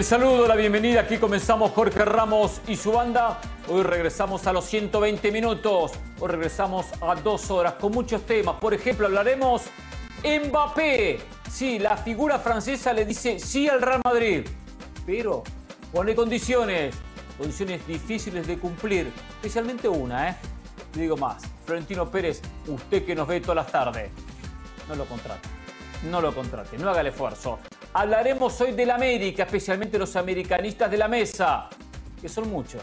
El saludo, la bienvenida. Aquí comenzamos Jorge Ramos y su banda. Hoy regresamos a los 120 minutos. Hoy regresamos a dos horas con muchos temas. Por ejemplo, hablaremos Mbappé. Sí, la figura francesa le dice sí al Real Madrid. Pero pone condiciones. Condiciones difíciles de cumplir. Especialmente una, ¿eh? Le digo más. Florentino Pérez, usted que nos ve todas las tardes. No lo contrate. No lo contrate. No haga el esfuerzo. Hablaremos hoy de la América, especialmente los americanistas de la mesa, que son muchos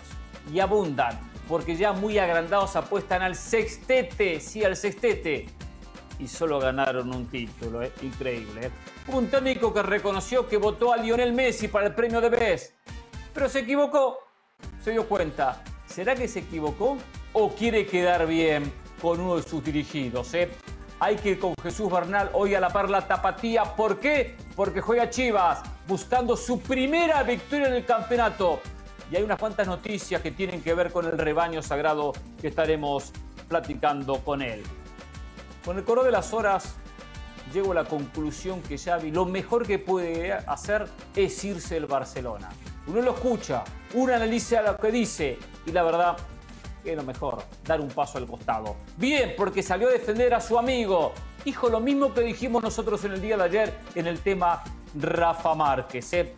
y abundan, porque ya muy agrandados apuestan al sextete, sí, al sextete. Y solo ganaron un título, ¿eh? increíble. ¿eh? Un técnico que reconoció que votó a Lionel Messi para el premio de Best, pero se equivocó, se dio cuenta. ¿Será que se equivocó o quiere quedar bien con uno de sus dirigidos? Eh? Hay que ir con Jesús Bernal hoy a la Parla Tapatía. ¿Por qué? Porque juega Chivas buscando su primera victoria en el campeonato. Y hay unas cuantas noticias que tienen que ver con el rebaño sagrado que estaremos platicando con él. Con el coro de las horas llego a la conclusión que Xavi lo mejor que puede hacer es irse del Barcelona. Uno lo escucha, uno analiza lo que dice y la verdad es lo mejor, dar un paso al costado. Bien, porque salió a defender a su amigo. Dijo lo mismo que dijimos nosotros en el día de ayer en el tema Rafa Márquez. ¿eh?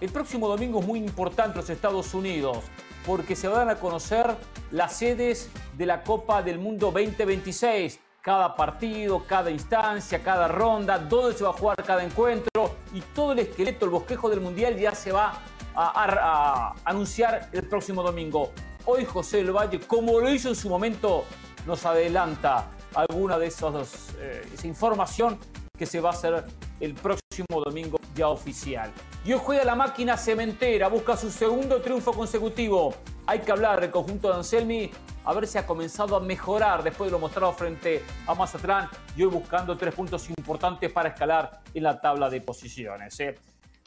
El próximo domingo es muy importante los Estados Unidos porque se van a conocer las sedes de la Copa del Mundo 2026. Cada partido, cada instancia, cada ronda, dónde se va a jugar cada encuentro y todo el esqueleto, el bosquejo del Mundial ya se va a anunciar el próximo domingo. Hoy José del Valle, como lo hizo en su momento, nos adelanta alguna de esas, eh, esa información que se va a hacer el próximo domingo ya oficial. Y hoy juega la máquina cementera, busca su segundo triunfo consecutivo. Hay que hablar del conjunto de Anselmi, a ver si ha comenzado a mejorar después de lo mostrado frente a Mazatlán y hoy buscando tres puntos importantes para escalar en la tabla de posiciones. ¿eh?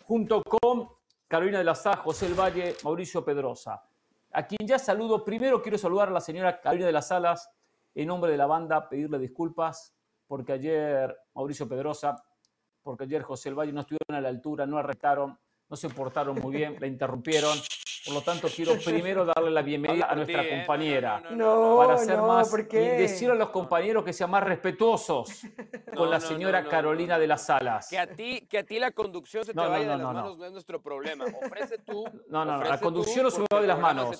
Junto con Carolina de la Sá, José del Valle, Mauricio Pedrosa a quien ya saludo. Primero quiero saludar a la señora Carolina de las Salas en nombre de la banda, pedirle disculpas porque ayer Mauricio Pedrosa, porque ayer José El Valle no estuvieron a la altura, no arrestaron, no se portaron muy bien, la interrumpieron. Por lo tanto, quiero primero darle la bienvenida a nuestra compañera. No, para ser más y decir a los compañeros que sean más respetuosos con la señora Carolina de las Salas. Que a ti, que a ti la conducción se te vaya de las manos no es nuestro problema. Ofrece tú. No, no, la conducción no se me va de las manos.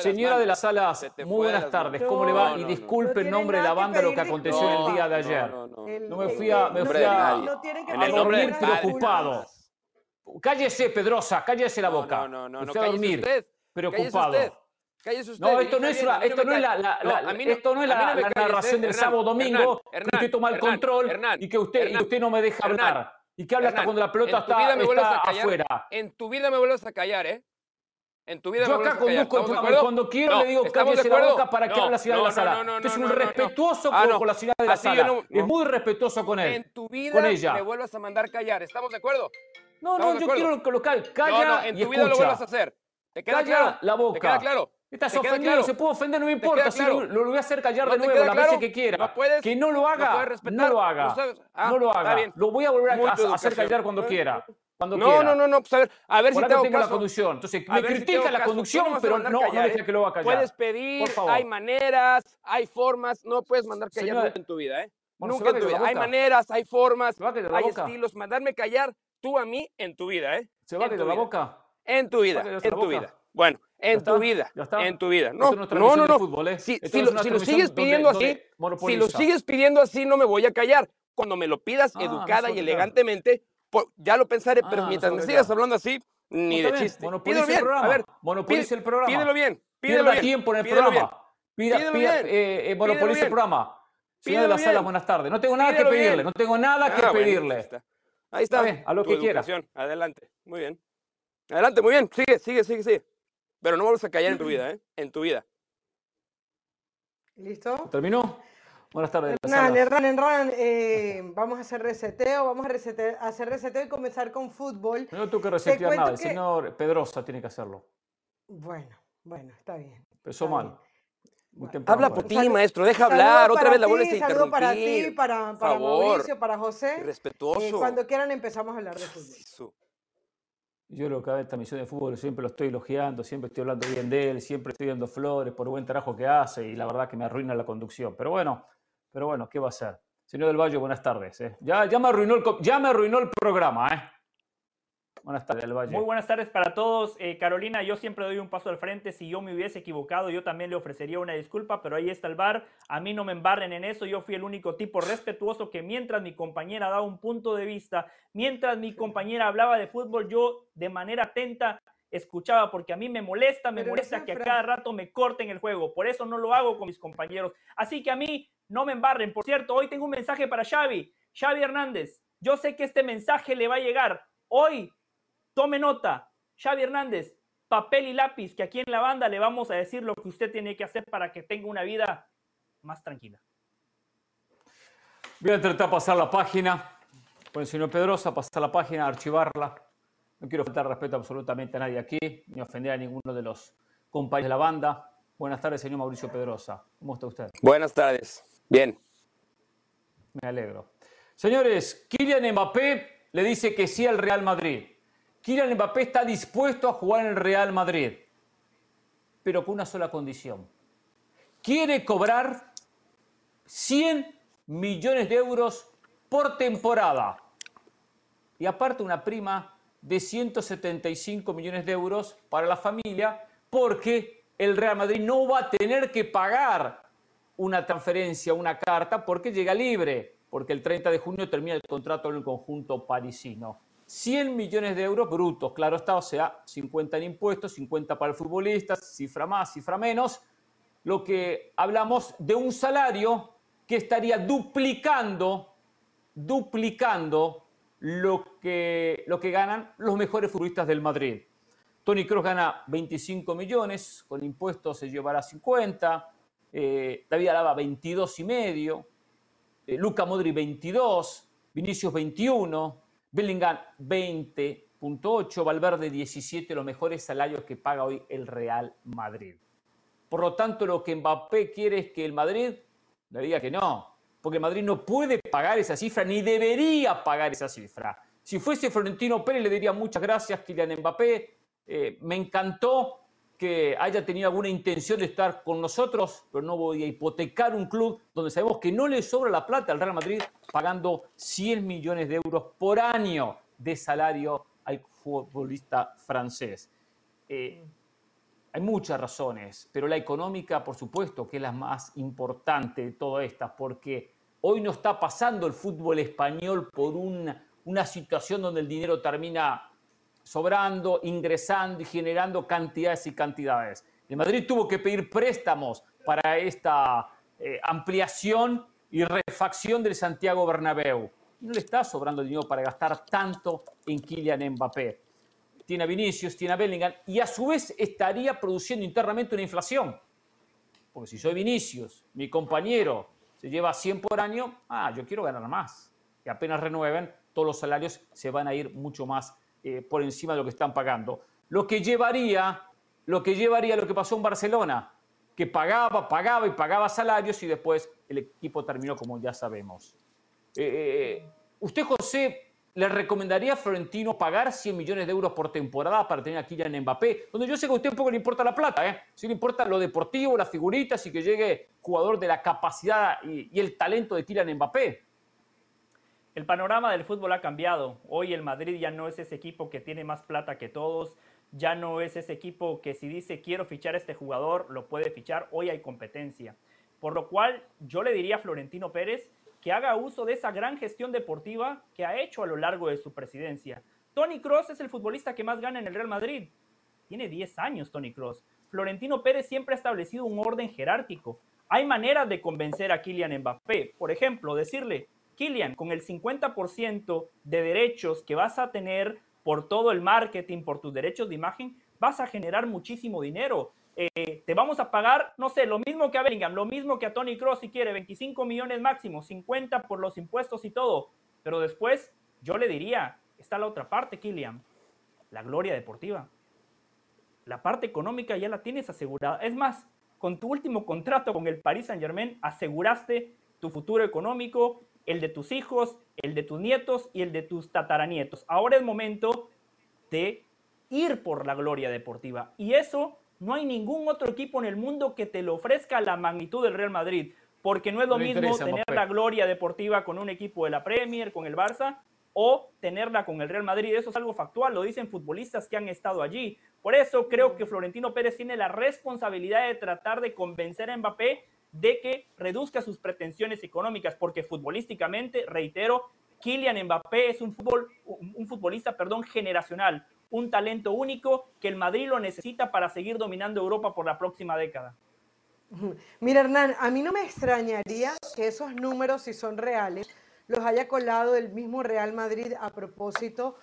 señora de las Salas, muy buenas tardes. ¿Cómo le va? y disculpe en nombre de la banda lo que aconteció el día de ayer. No, me fui a, me fui a, a dormir preocupado. Cállese, Pedrosa, cállese la boca. No, no, no, usted a dormir, usted. preocupado. Cállese usted. No, esto no es, esto no es la, esto no es la, narración del sábado domingo, que usted toma el control y que usted, y usted no me deja hablar. Y que habla hasta cuando la pelota está, está afuera. En tu vida me vuelves a callar, ¿eh? En tu vida Yo acá conduzco cuando quiero le digo cállese la boca para que hable la ciudad de la sala. Usted es un respetuoso con, la ciudad de la sala. es muy respetuoso con él. En tu vida me vuelvas a mandar callar. ¿Estamos de acuerdo? No, no, yo quiero colocar, calla no, no, en tu vida lo vuelvas a hacer. ¿Te queda calla claro? la boca. ¿Te queda claro? Estás ofendido, se puede ofender, no me importa. Si lo, lo, voy a hacer callar de nuevo las veces que quiera. No puedes, que no lo haga, no, lo haga. Ah, no lo haga. Lo voy a volver a, a hacer callar cuando quiera. Cuando no, quiera. no, no, no, pues a ver, a ver Por si te tengo caso. la conducción. Entonces, me critica la conducción, pero no, no deja que lo haga callar. Puedes pedir, hay maneras, hay formas, no puedes mandar callar nunca en tu vida, ¿eh? Nunca en tu vida. Hay maneras, hay formas, hay estilos. Mandarme callar tú a mí en tu vida, ¿eh? ¿Se va a la boca? En tu vida, en tu vida. Bueno, en tu vida, en tu vida. No, no, no, no. Si, lo, sigues pidiendo así, si lo sigues pidiendo así, no me voy a callar. Cuando me lo pidas Ah, educada y elegantemente, ya lo pensaré, pero Ah, mientras me sigas hablando así, ni de chiste. Pídelo el bien, programa. a ver, Monopoliza el programa. Pídelo bien, pídelo bien. tiempo en el pídelo programa. Pídelo bien. eh, eh, monopoliza Pídelo el programa. Señor de Pídelo la sala, buenas tardes. No tengo nada que pedirle, no tengo nada que Ah, pedirle. Ahí está. A lo tu que quiera. Adelante. Muy bien. Adelante, muy bien. Sigue, sigue, sigue, sigue. Pero no vuelvas a callar en tu vida, ¿eh? En tu vida. ¿Listo? ¿Terminó? Buenas tardes. Hernán. Hernán, Hernán, eh, vamos a hacer reseteo, vamos a, resete- a hacer reseteo y comenzar con fútbol. No tengo que resetear nada. El que- señor Pedrosa tiene que hacerlo. Bueno, bueno, está bien. Empezó está mal. bien. Habla para por ti, maestro. Deja hablar. Otra vez la vuelves a saludo para ti, interrumpir. para, para favor. Mauricio, para José. Irrespetuoso. Eh, cuando quieran empezamos a hablar de fútbol. Eso. Yo creo que cada esta misión de fútbol siempre lo estoy elogiando, siempre estoy hablando bien de él, siempre estoy dando flores por el buen trabajo que hace y la verdad que me arruina la conducción. Pero bueno, pero bueno, ¿qué va a hacer? Señor del Valle, buenas tardes. ¿eh? Ya, ya, me arruinó el, ya me arruinó el programa. ¿eh? Buenas tardes, del Valle. Muy buenas tardes para todos. Eh, Carolina, yo siempre doy un paso al frente. Si yo me hubiese equivocado, yo también le ofrecería una disculpa, pero ahí está el bar. A mí no me embarren en eso. Yo fui el único tipo respetuoso que mientras mi compañera daba un punto de vista, mientras mi compañera hablaba de fútbol, yo de manera atenta escuchaba, porque a mí me molesta, me molesta que a cada rato me corten el juego. Por eso no lo hago con mis compañeros. Así que a mí no me embarren. Por cierto, hoy tengo un mensaje para Xavi. Xavi Hernández, yo sé que este mensaje le va a llegar. Hoy Tome nota, Xavi Hernández, papel y lápiz, que aquí en la banda le vamos a decir lo que usted tiene que hacer para que tenga una vida más tranquila. Voy a intentar pasar la página con el señor Pedrosa, pasar la página, archivarla. No quiero faltar respeto absolutamente a nadie aquí, ni ofender a ninguno de los compañeros de la banda. Buenas tardes, señor Mauricio Pedrosa. ¿Cómo está usted? Buenas tardes. Bien. Me alegro. Señores, Kylian Mbappé le dice que sí al Real Madrid. Kylian Mbappé está dispuesto a jugar en el Real Madrid, pero con una sola condición. Quiere cobrar 100 millones de euros por temporada. Y aparte una prima de 175 millones de euros para la familia, porque el Real Madrid no va a tener que pagar una transferencia, una carta, porque llega libre, porque el 30 de junio termina el contrato en el conjunto parisino. 100 millones de euros brutos, claro está, o sea, 50 en impuestos, 50 para el futbolista, cifra más, cifra menos, lo que hablamos de un salario que estaría duplicando, duplicando lo que, lo que ganan los mejores futbolistas del Madrid. Tony Kroos gana 25 millones, con impuestos se llevará 50, eh, David Alaba 22 y medio, Luca Modri 22, Vinicius 21, Bellingham 20.8, Valverde 17, los mejores salarios que paga hoy el Real Madrid. Por lo tanto, lo que Mbappé quiere es que el Madrid le diga que no, porque Madrid no puede pagar esa cifra, ni debería pagar esa cifra. Si fuese Florentino Pérez, le diría muchas gracias, Kylian Mbappé. Eh, me encantó que haya tenido alguna intención de estar con nosotros, pero no voy a hipotecar un club donde sabemos que no le sobra la plata al Real Madrid pagando 100 millones de euros por año de salario al futbolista francés. Eh, hay muchas razones, pero la económica, por supuesto, que es la más importante de todas estas, porque hoy no está pasando el fútbol español por una, una situación donde el dinero termina sobrando, ingresando y generando cantidades y cantidades. El Madrid tuvo que pedir préstamos para esta eh, ampliación y refacción del Santiago Bernabéu. No le está sobrando dinero para gastar tanto en Kylian Mbappé. Tiene a Vinicius, tiene a Bellingham y a su vez estaría produciendo internamente una inflación. Porque si soy Vinicius, mi compañero se lleva 100 por año, ah, yo quiero ganar más. Y apenas renueven, todos los salarios se van a ir mucho más eh, por encima de lo que están pagando. Lo que llevaría, lo que llevaría lo que pasó en Barcelona, que pagaba, pagaba y pagaba salarios y después el equipo terminó como ya sabemos. Eh, eh, ¿Usted, José, le recomendaría a Florentino pagar 100 millones de euros por temporada para tener a Kylian Mbappé? Donde yo sé que a usted un poco le importa la plata, ¿eh? Si le importa lo deportivo, las figuritas y que llegue jugador de la capacidad y, y el talento de Kylian Mbappé. El panorama del fútbol ha cambiado. Hoy el Madrid ya no es ese equipo que tiene más plata que todos, ya no es ese equipo que si dice quiero fichar a este jugador, lo puede fichar. Hoy hay competencia. Por lo cual yo le diría a Florentino Pérez que haga uso de esa gran gestión deportiva que ha hecho a lo largo de su presidencia. Tony Cross es el futbolista que más gana en el Real Madrid. Tiene 10 años Tony Cross. Florentino Pérez siempre ha establecido un orden jerárquico. Hay maneras de convencer a Kylian Mbappé. Por ejemplo, decirle, Kilian, con el 50% de derechos que vas a tener por todo el marketing, por tus derechos de imagen, vas a generar muchísimo dinero. Eh, te vamos a pagar, no sé, lo mismo que a Bellingham, lo mismo que a Tony Cross si quiere, 25 millones máximo, 50 por los impuestos y todo. Pero después, yo le diría, está la otra parte, Kilian, la gloria deportiva. La parte económica ya la tienes asegurada. Es más, con tu último contrato con el Paris Saint Germain, aseguraste tu futuro económico el de tus hijos, el de tus nietos y el de tus tataranietos. Ahora es momento de ir por la gloria deportiva. Y eso no hay ningún otro equipo en el mundo que te lo ofrezca la magnitud del Real Madrid, porque no es lo mismo tener la gloria deportiva con un equipo de la Premier, con el Barça, o tenerla con el Real Madrid. Eso es algo factual, lo dicen futbolistas que han estado allí. Por eso creo que Florentino Pérez tiene la responsabilidad de tratar de convencer a Mbappé de que reduzca sus pretensiones económicas, porque futbolísticamente, reitero, Kylian Mbappé es un, fútbol, un futbolista perdón, generacional, un talento único que el Madrid lo necesita para seguir dominando Europa por la próxima década. Mira, Hernán, a mí no me extrañaría que esos números, si son reales, los haya colado el mismo Real Madrid a propósito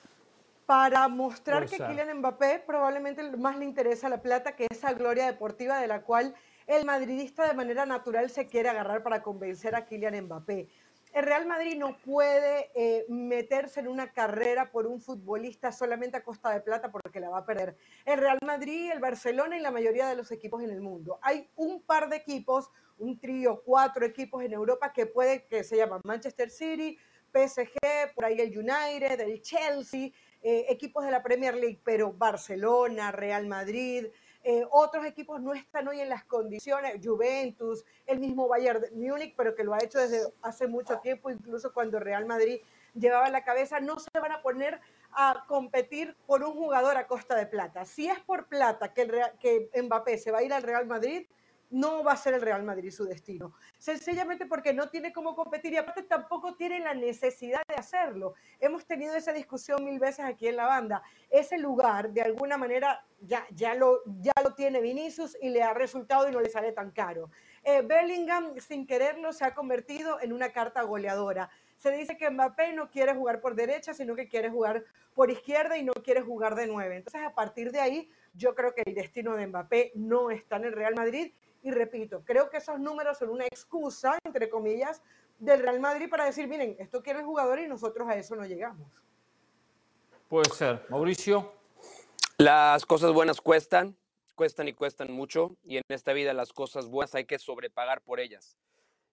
para mostrar que Kylian Mbappé probablemente más le interesa la plata que esa gloria deportiva de la cual el madridista de manera natural se quiere agarrar para convencer a Kylian Mbappé. El Real Madrid no puede eh, meterse en una carrera por un futbolista solamente a costa de plata porque la va a perder. El Real Madrid, el Barcelona y la mayoría de los equipos en el mundo. Hay un par de equipos, un trío, cuatro equipos en Europa que puede, que se llaman Manchester City, PSG, por ahí el United, el Chelsea, eh, equipos de la Premier League, pero Barcelona, Real Madrid, eh, otros equipos no están hoy en las condiciones, Juventus, el mismo Bayern Múnich, pero que lo ha hecho desde hace mucho tiempo, incluso cuando Real Madrid llevaba la cabeza, no se van a poner a competir por un jugador a costa de plata. Si es por plata que, que Mbappé se va a ir al Real Madrid, no va a ser el Real Madrid su destino. Sencillamente porque no tiene cómo competir y aparte tampoco tiene la necesidad de hacerlo. Hemos tenido esa discusión mil veces aquí en la banda. Ese lugar, de alguna manera, ya, ya, lo, ya lo tiene Vinicius y le ha resultado y no le sale tan caro. Eh, Bellingham, sin quererlo, se ha convertido en una carta goleadora. Se dice que Mbappé no quiere jugar por derecha, sino que quiere jugar por izquierda y no quiere jugar de nueve. Entonces, a partir de ahí, yo creo que el destino de Mbappé no está en el Real Madrid y repito, creo que esos números son una excusa, entre comillas, del Real Madrid para decir, miren, esto quiere el jugador y nosotros a eso no llegamos. Puede ser. Mauricio. Las cosas buenas cuestan, cuestan y cuestan mucho, y en esta vida las cosas buenas hay que sobrepagar por ellas.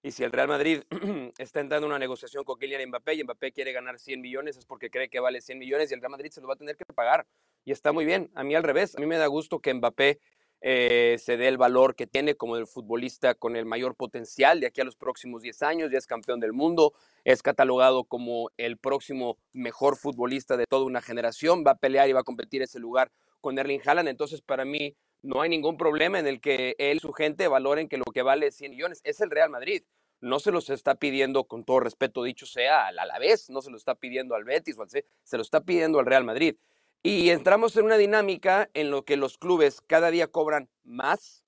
Y si el Real Madrid está entrando en una negociación con Kylian Mbappé y Mbappé quiere ganar 100 millones, es porque cree que vale 100 millones y el Real Madrid se lo va a tener que pagar. Y está muy bien. A mí al revés, a mí me da gusto que Mbappé eh, se dé el valor que tiene como el futbolista con el mayor potencial de aquí a los próximos 10 años, ya es campeón del mundo, es catalogado como el próximo mejor futbolista de toda una generación, va a pelear y va a competir ese lugar con Erling Haaland, entonces para mí no hay ningún problema en el que él y su gente valoren que lo que vale 100 millones es el Real Madrid. No se los está pidiendo, con todo respeto dicho sea, al Alavés, no se lo está pidiendo al Betis o al C, se lo está pidiendo al Real Madrid. Y entramos en una dinámica en lo que los clubes cada día cobran más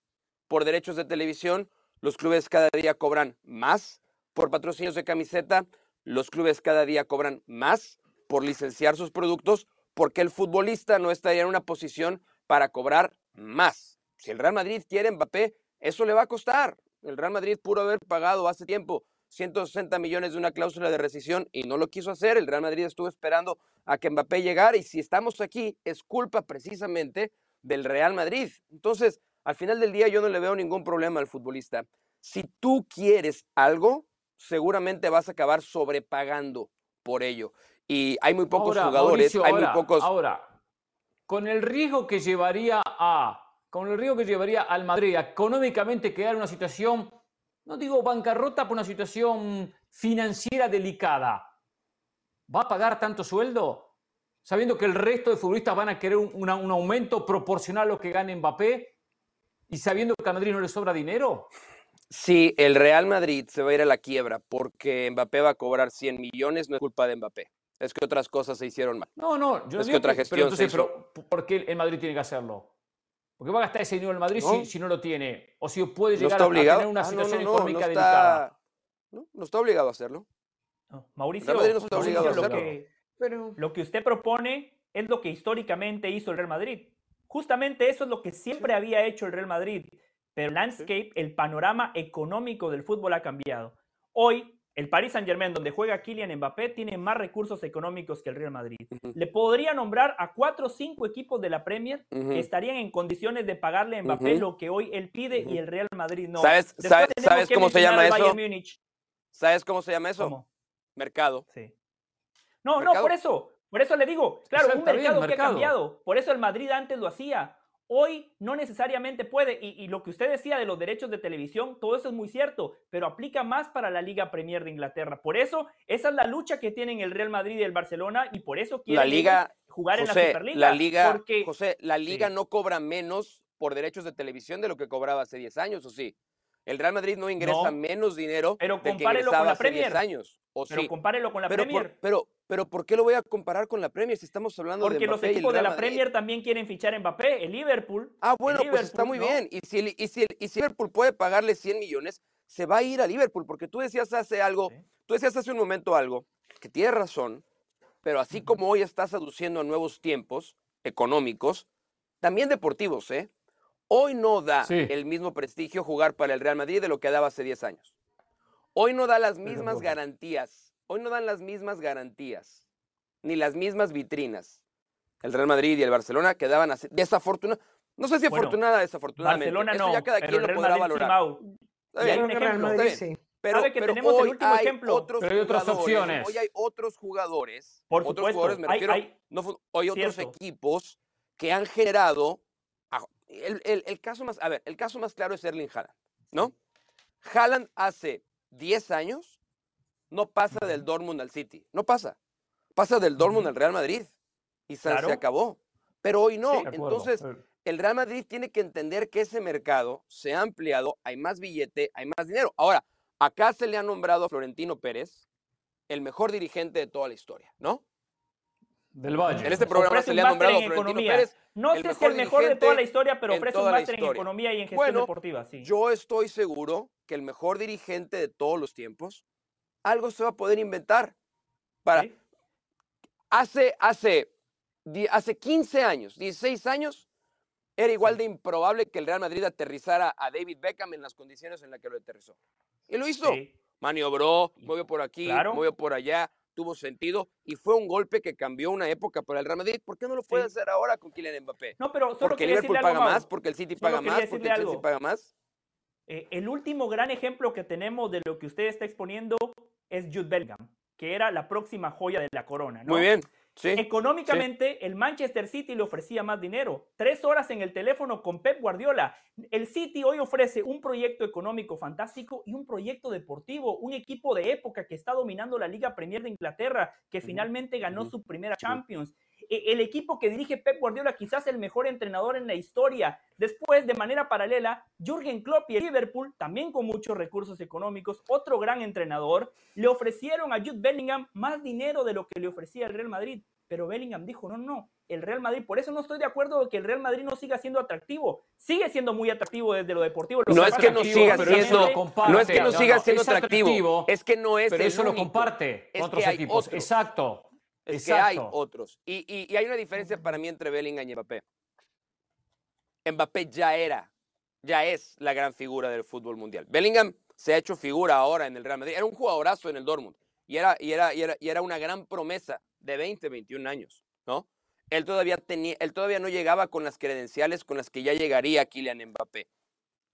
por derechos de televisión, los clubes cada día cobran más por patrocinios de camiseta, los clubes cada día cobran más por licenciar sus productos, porque el futbolista no estaría en una posición para cobrar más. Si el Real Madrid quiere Mbappé, eso le va a costar. El Real Madrid pudo haber pagado hace tiempo 160 millones de una cláusula de rescisión y no lo quiso hacer. El Real Madrid estuvo esperando a que Mbappé llegara y si estamos aquí es culpa precisamente del Real Madrid. Entonces, al final del día yo no le veo ningún problema al futbolista. Si tú quieres algo, seguramente vas a acabar sobrepagando por ello. Y hay muy pocos jugadores, hay muy pocos. Ahora, con el riesgo que llevaría a, con el riesgo que llevaría al Madrid económicamente quedar en una situación no digo bancarrota por una situación financiera delicada, ¿va a pagar tanto sueldo? Sabiendo que el resto de futbolistas van a querer un, aumento proporcional a lo que gane Mbappé y sabiendo que a Madrid no le sobra dinero. Si el Real Madrid se va a ir a la quiebra porque Mbappé va a cobrar 100 millones, no es culpa de Mbappé. Es que otras cosas se hicieron mal. No, no, yo es que otra gestión pero, ¿por qué el Madrid tiene que hacerlo? Porque va a gastar ese dinero el Madrid Si, no lo tiene. O si puede llegar a, tener una ah, situación económica delicada. No, está obligado a hacerlo. Mauricio, lo, que, lo que usted propone es lo que históricamente hizo el Real Madrid. Justamente eso es lo que siempre había hecho el Real Madrid. Pero el landscape, el panorama económico del fútbol ha cambiado. Hoy el Paris Saint-Germain, donde juega Kylian Mbappé, tiene más recursos económicos que el Real Madrid. Le podría nombrar a cuatro o cinco equipos de la Premier que estarían en condiciones de pagarle a Mbappé lo que hoy él pide y el Real Madrid no. ¿Sabes, cómo se llama eso? ¿Sabes cómo se llama eso? Mercado. Sí. No, no, por eso. Por eso le digo, claro, un mercado que ha cambiado. Por eso el Madrid antes lo hacía. Hoy no necesariamente puede, y, lo que usted decía de los derechos de televisión, todo eso es muy cierto, pero aplica más para la Liga Premier de Inglaterra. Por eso, esa es la lucha que tienen el Real Madrid y el Barcelona, y por eso quieren la liga, jugar en la Superliga. La liga, José, la liga no cobra menos por derechos de televisión de lo que cobraba hace 10 años, ¿o sí? El Real Madrid no ingresa menos dinero pero que ingresaba con la hace 10 años. ¿o pero compárelo con la Premier. pero, pero ¿por qué lo voy a comparar con la Premier si estamos hablando Porque de Porque los equipos de la Premier también quieren fichar a Mbappé, el Liverpool. Ah, bueno, pues está muy bien. Y si, y, si, y si Liverpool puede pagarle 100 millones, se va a ir a Liverpool, porque tú decías hace algo, tú decías hace un momento algo, que tienes razón, pero así como hoy estás aduciendo a nuevos tiempos económicos, también deportivos, ¿eh? Hoy no da el mismo prestigio jugar para el Real Madrid de lo que daba hace 10 años. Hoy no da las mismas garantías hoy no dan las mismas garantías, ni las mismas vitrinas. El Real Madrid y el Barcelona quedaban así, desafortunadas. No sé si afortunada o desafortunadamente. Barcelona no, ya cada quien lo podrá valorar. y hay un ejemplo. Pero, que tenemos el último hay ejemplo. Otros pero hay otras opciones. Hoy hay otros jugadores. Por otros supuesto. Jugadores, me refiero, no, hoy otros equipos que han generado. El, el, el, caso más, a ver, el caso más claro es Erling Haaland, ¿no? Haaland hace 10 años no pasa del Dortmund al City, no pasa. Pasa del Dortmund al Real Madrid y se, acabó. Pero hoy no. Entonces, el Real Madrid tiene que entender que ese mercado se ha ampliado, hay más billete, hay más dinero. Ahora, acá se le ha nombrado a Florentino Pérez el mejor dirigente de toda la historia, ¿no? Del Valle. En este programa se le ha nombrado a Florentino Pérez. No sé si el mejor de toda la historia, pero ofrece un máster en economía y en gestión deportiva. Sí. Yo estoy seguro que el mejor dirigente de todos los tiempos algo se va a poder inventar. Para... Hace, hace, hace 15 años, 16 años, era igual de improbable que el Real Madrid aterrizara a David Beckham en las condiciones en las que lo aterrizó. Y lo hizo. Maniobró, movió por aquí, movió por allá, tuvo sentido y fue un golpe que cambió una época para el Real Madrid. ¿Por qué no lo puede hacer ahora con Kylian Mbappé? No, pero solo porque Liverpool paga más, porque el City paga más, porque el Chelsea paga más. Eh, el último gran ejemplo que tenemos de lo que usted está exponiendo es Jude Bellingham, que era la próxima joya de la corona. Muy bien. Sí, Económicamente, el Manchester City le ofrecía más dinero. Tres horas en el teléfono con Pep Guardiola. El City hoy ofrece un proyecto económico fantástico y un proyecto deportivo. Un equipo de época que está dominando la Liga Premier de Inglaterra, que finalmente ganó su primera Champions. E, el equipo que dirige Pep Guardiola, quizás el mejor entrenador en la historia. Después, de manera paralela, Jürgen Klopp y el Liverpool, también con muchos recursos económicos, otro gran entrenador, le ofrecieron a Jude Bellingham más dinero de lo que le ofrecía el Real Madrid. Pero Bellingham dijo, no, no, el Real Madrid, por eso no estoy de acuerdo de que el Real Madrid no siga siendo atractivo. Sigue siendo muy atractivo desde lo deportivo. no es que no siga siendo, no es que no siga siendo atractivo, es que no es Pero eso lo comparte otros equipos. Exacto. Es que hay otros. Y, hay una diferencia para mí entre Bellingham y Mbappé. Mbappé ya era, ya es la gran figura del fútbol mundial. Bellingham se ha hecho figura ahora en el Real Madrid. Era un jugadorazo en el Dortmund. Y era, y era, y era, y era una gran promesa de 20, 21 años, ¿no? Él todavía, tenía, él todavía no llegaba con las credenciales con las que ya llegaría Kylian Mbappé.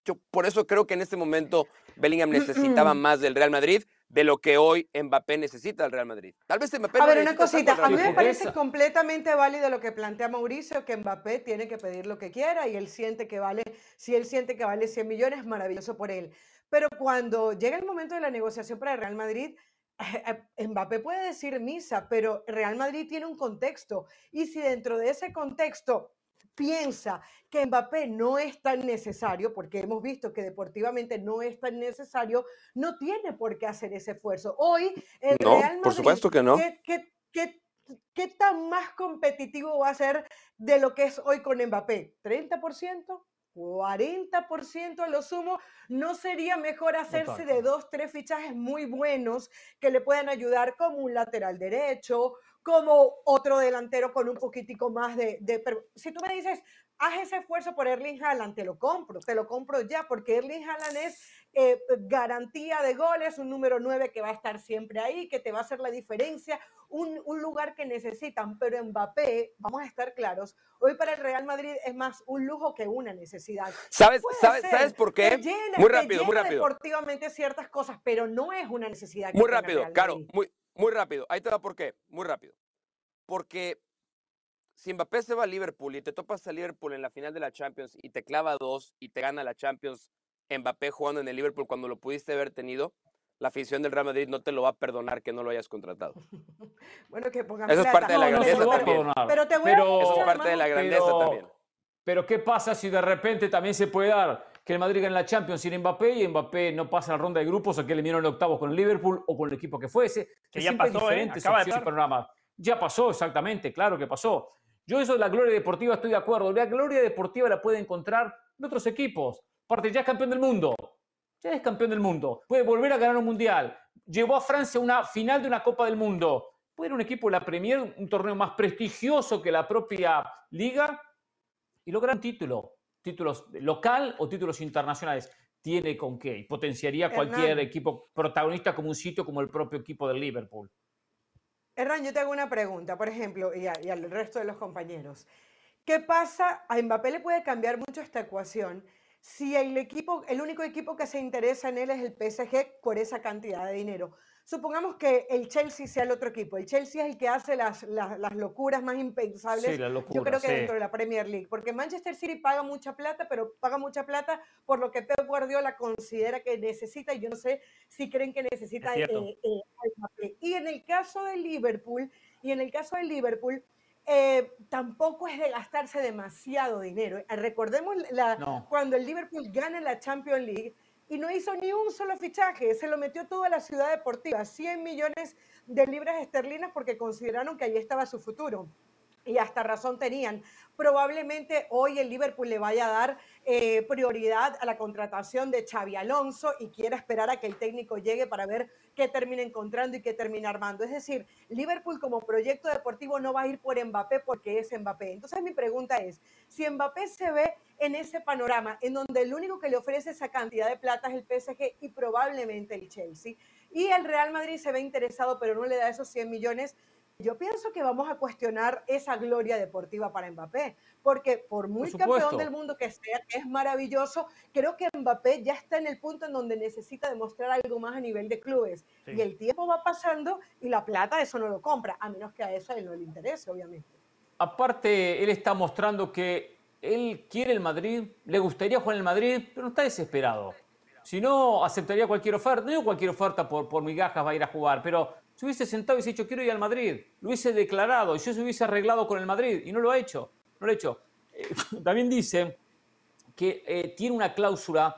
Yo por eso creo que en este momento Bellingham necesitaba más del Real Madrid de lo que hoy Mbappé necesita del Real Madrid. Tal vez Mbappé A ver, una cosita, a mí me parece completamente válido lo que plantea Mauricio, que Mbappé tiene que pedir lo que quiera y él siente que vale, si él siente que vale 100 millones, maravilloso por él. Pero cuando llega el momento de la negociación para el Real Madrid, eh, Mbappé puede decir misa, pero Real Madrid tiene un contexto y si dentro de ese contexto piensa que Mbappé no es tan necesario, porque hemos visto que deportivamente no es tan necesario, no tiene por qué hacer ese esfuerzo. Hoy, el no, Real Madrid, por supuesto que no. ¿qué, qué, tan más competitivo va a ser de lo que es hoy con Mbappé? ¿30%? 40% a lo sumo, ¿no sería mejor hacerse de dos, tres fichajes muy buenos que le puedan ayudar como un lateral derecho, como otro delantero con un poquitico más de, Pero si tú me dices, haz ese esfuerzo por Erling Haaland, te lo compro, te lo compro ya, porque Erling Haaland es eh, garantía de goles, un número 9 que va a estar siempre ahí, que te va a hacer la diferencia, un, lugar que necesitan, pero Mbappé, vamos a estar claros, hoy para el Real Madrid es más un lujo que una necesidad. ¿Sabes, sabes, ¿sabes por qué? muy rápido, muy rápido. deportivamente ciertas cosas, pero no es una necesidad. muy rápido, claro, muy, muy rápido. Ahí te va por qué. Muy rápido. porque si Mbappé se va a Liverpool y te topas a Liverpool en la final de la Champions y te clava dos y te gana la Champions Mbappé jugando en el Liverpool cuando lo pudiste haber tenido, la afición del Real Madrid no te lo va a perdonar que no lo hayas contratado. bueno, que pongan Eso es parte de la grandeza también. Pero, te voy a Eso es parte de la grandeza también. Pero ¿qué pasa si de repente también se puede dar que el Madrid gane la Champions sin Mbappé y Mbappé no pasa la ronda de grupos o que eliminó en octavos con el Liverpool o con el equipo que fuese? Que ya pasó, ¿eh? Panorama. Ya pasó, exactamente, claro que pasó. Yo eso de la gloria deportiva estoy de acuerdo. La gloria deportiva la puede encontrar en otros equipos. Aparte, ya es campeón del mundo. Ya es campeón del mundo. Puede volver a ganar un mundial. Llevó a Francia a una final de una Copa del Mundo. Puede ir un equipo de la Premier, un torneo más prestigioso que la propia liga y lograr un título. Títulos local o títulos internacionales. Tiene con qué. Potenciaría cualquier equipo protagonista como un sitio como el propio equipo del Liverpool. Hernán, yo te hago una pregunta, por ejemplo, y, y al resto de los compañeros. ¿Qué pasa? A Mbappé le puede cambiar mucho esta ecuación si el equipo, el único equipo que se interesa en él es el PSG por esa cantidad de dinero. Supongamos que el Chelsea sea el otro equipo. El Chelsea es el que hace las, las, locuras más impensables, yo creo que dentro de la Premier League. Porque Manchester City paga mucha plata, pero paga mucha plata por lo que Pep Guardiola considera que necesita. Y yo no sé si creen que necesita eh, eh, Y en el caso de Liverpool, y en el caso de Liverpool, eh, tampoco es de gastarse demasiado dinero. Recordemos la, cuando el Liverpool gana la Champions League y no hizo ni un solo fichaje, se lo metió todo a la ciudad deportiva, 100 millones de libras esterlinas porque consideraron que allí estaba su futuro y hasta razón tenían. Probablemente hoy el Liverpool le vaya a dar eh, prioridad a la contratación de Xavi Alonso y quiera esperar a que el técnico llegue para ver qué termina encontrando y qué termina armando. Es decir, Liverpool como proyecto deportivo no va a ir por Mbappé porque es Mbappé. Entonces mi pregunta es, si Mbappé se ve en ese panorama en donde el único que le ofrece esa cantidad de plata es el PSG y probablemente el Chelsea, y el Real Madrid se ve interesado pero no le da esos 100 millones, yo pienso que vamos a cuestionar esa gloria deportiva para Mbappé, porque por muy campeón del mundo que sea, que es maravilloso, creo que Mbappé ya está en el punto en donde necesita demostrar algo más a nivel de clubes. Y el tiempo va pasando y la plata eso no lo compra, a menos que a eso a él no le interese, obviamente. Aparte, él está mostrando que él quiere el Madrid, le gustaría jugar en el Madrid, pero no está desesperado. Si no, aceptaría cualquier oferta. No digo cualquier oferta por, por migajas va a ir a jugar, pero se hubiese sentado y hubiese dicho, quiero ir al Madrid, lo hubiese declarado, yo se hubiese arreglado con el Madrid y no lo ha hecho, no lo ha hecho. Eh, también dice que eh, tiene una cláusula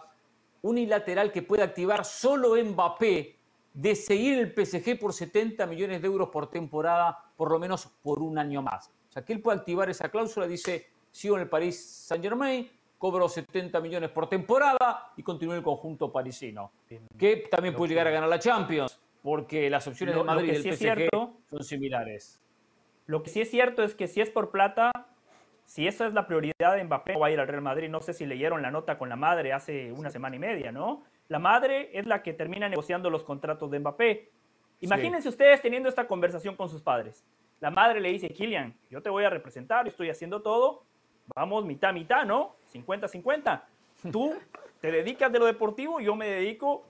unilateral que puede activar solo Mbappé de seguir el PSG por 70 millones de euros por temporada, por lo menos por un año más. O sea, que él puede activar esa cláusula, dice, sigo en el Paris Saint-Germain, cobro 70 millones por temporada y continúo el conjunto parisino, que también puede llegar a ganar la Champions porque las opciones de Madrid y del PSG son similares. Lo que sí es cierto es que si es por plata, si esa es la prioridad de Mbappé, va a ir al Real Madrid. No sé si leyeron la nota con la madre hace una semana y media, ¿no? La madre es la que termina negociando los contratos de Mbappé. Imagínense ustedes teniendo esta conversación con sus padres. La madre le dice, Kylian, yo te voy a representar, estoy haciendo todo, vamos mitad, mitad, ¿no? 50-50. Tú te dedicas de lo deportivo, yo me dedico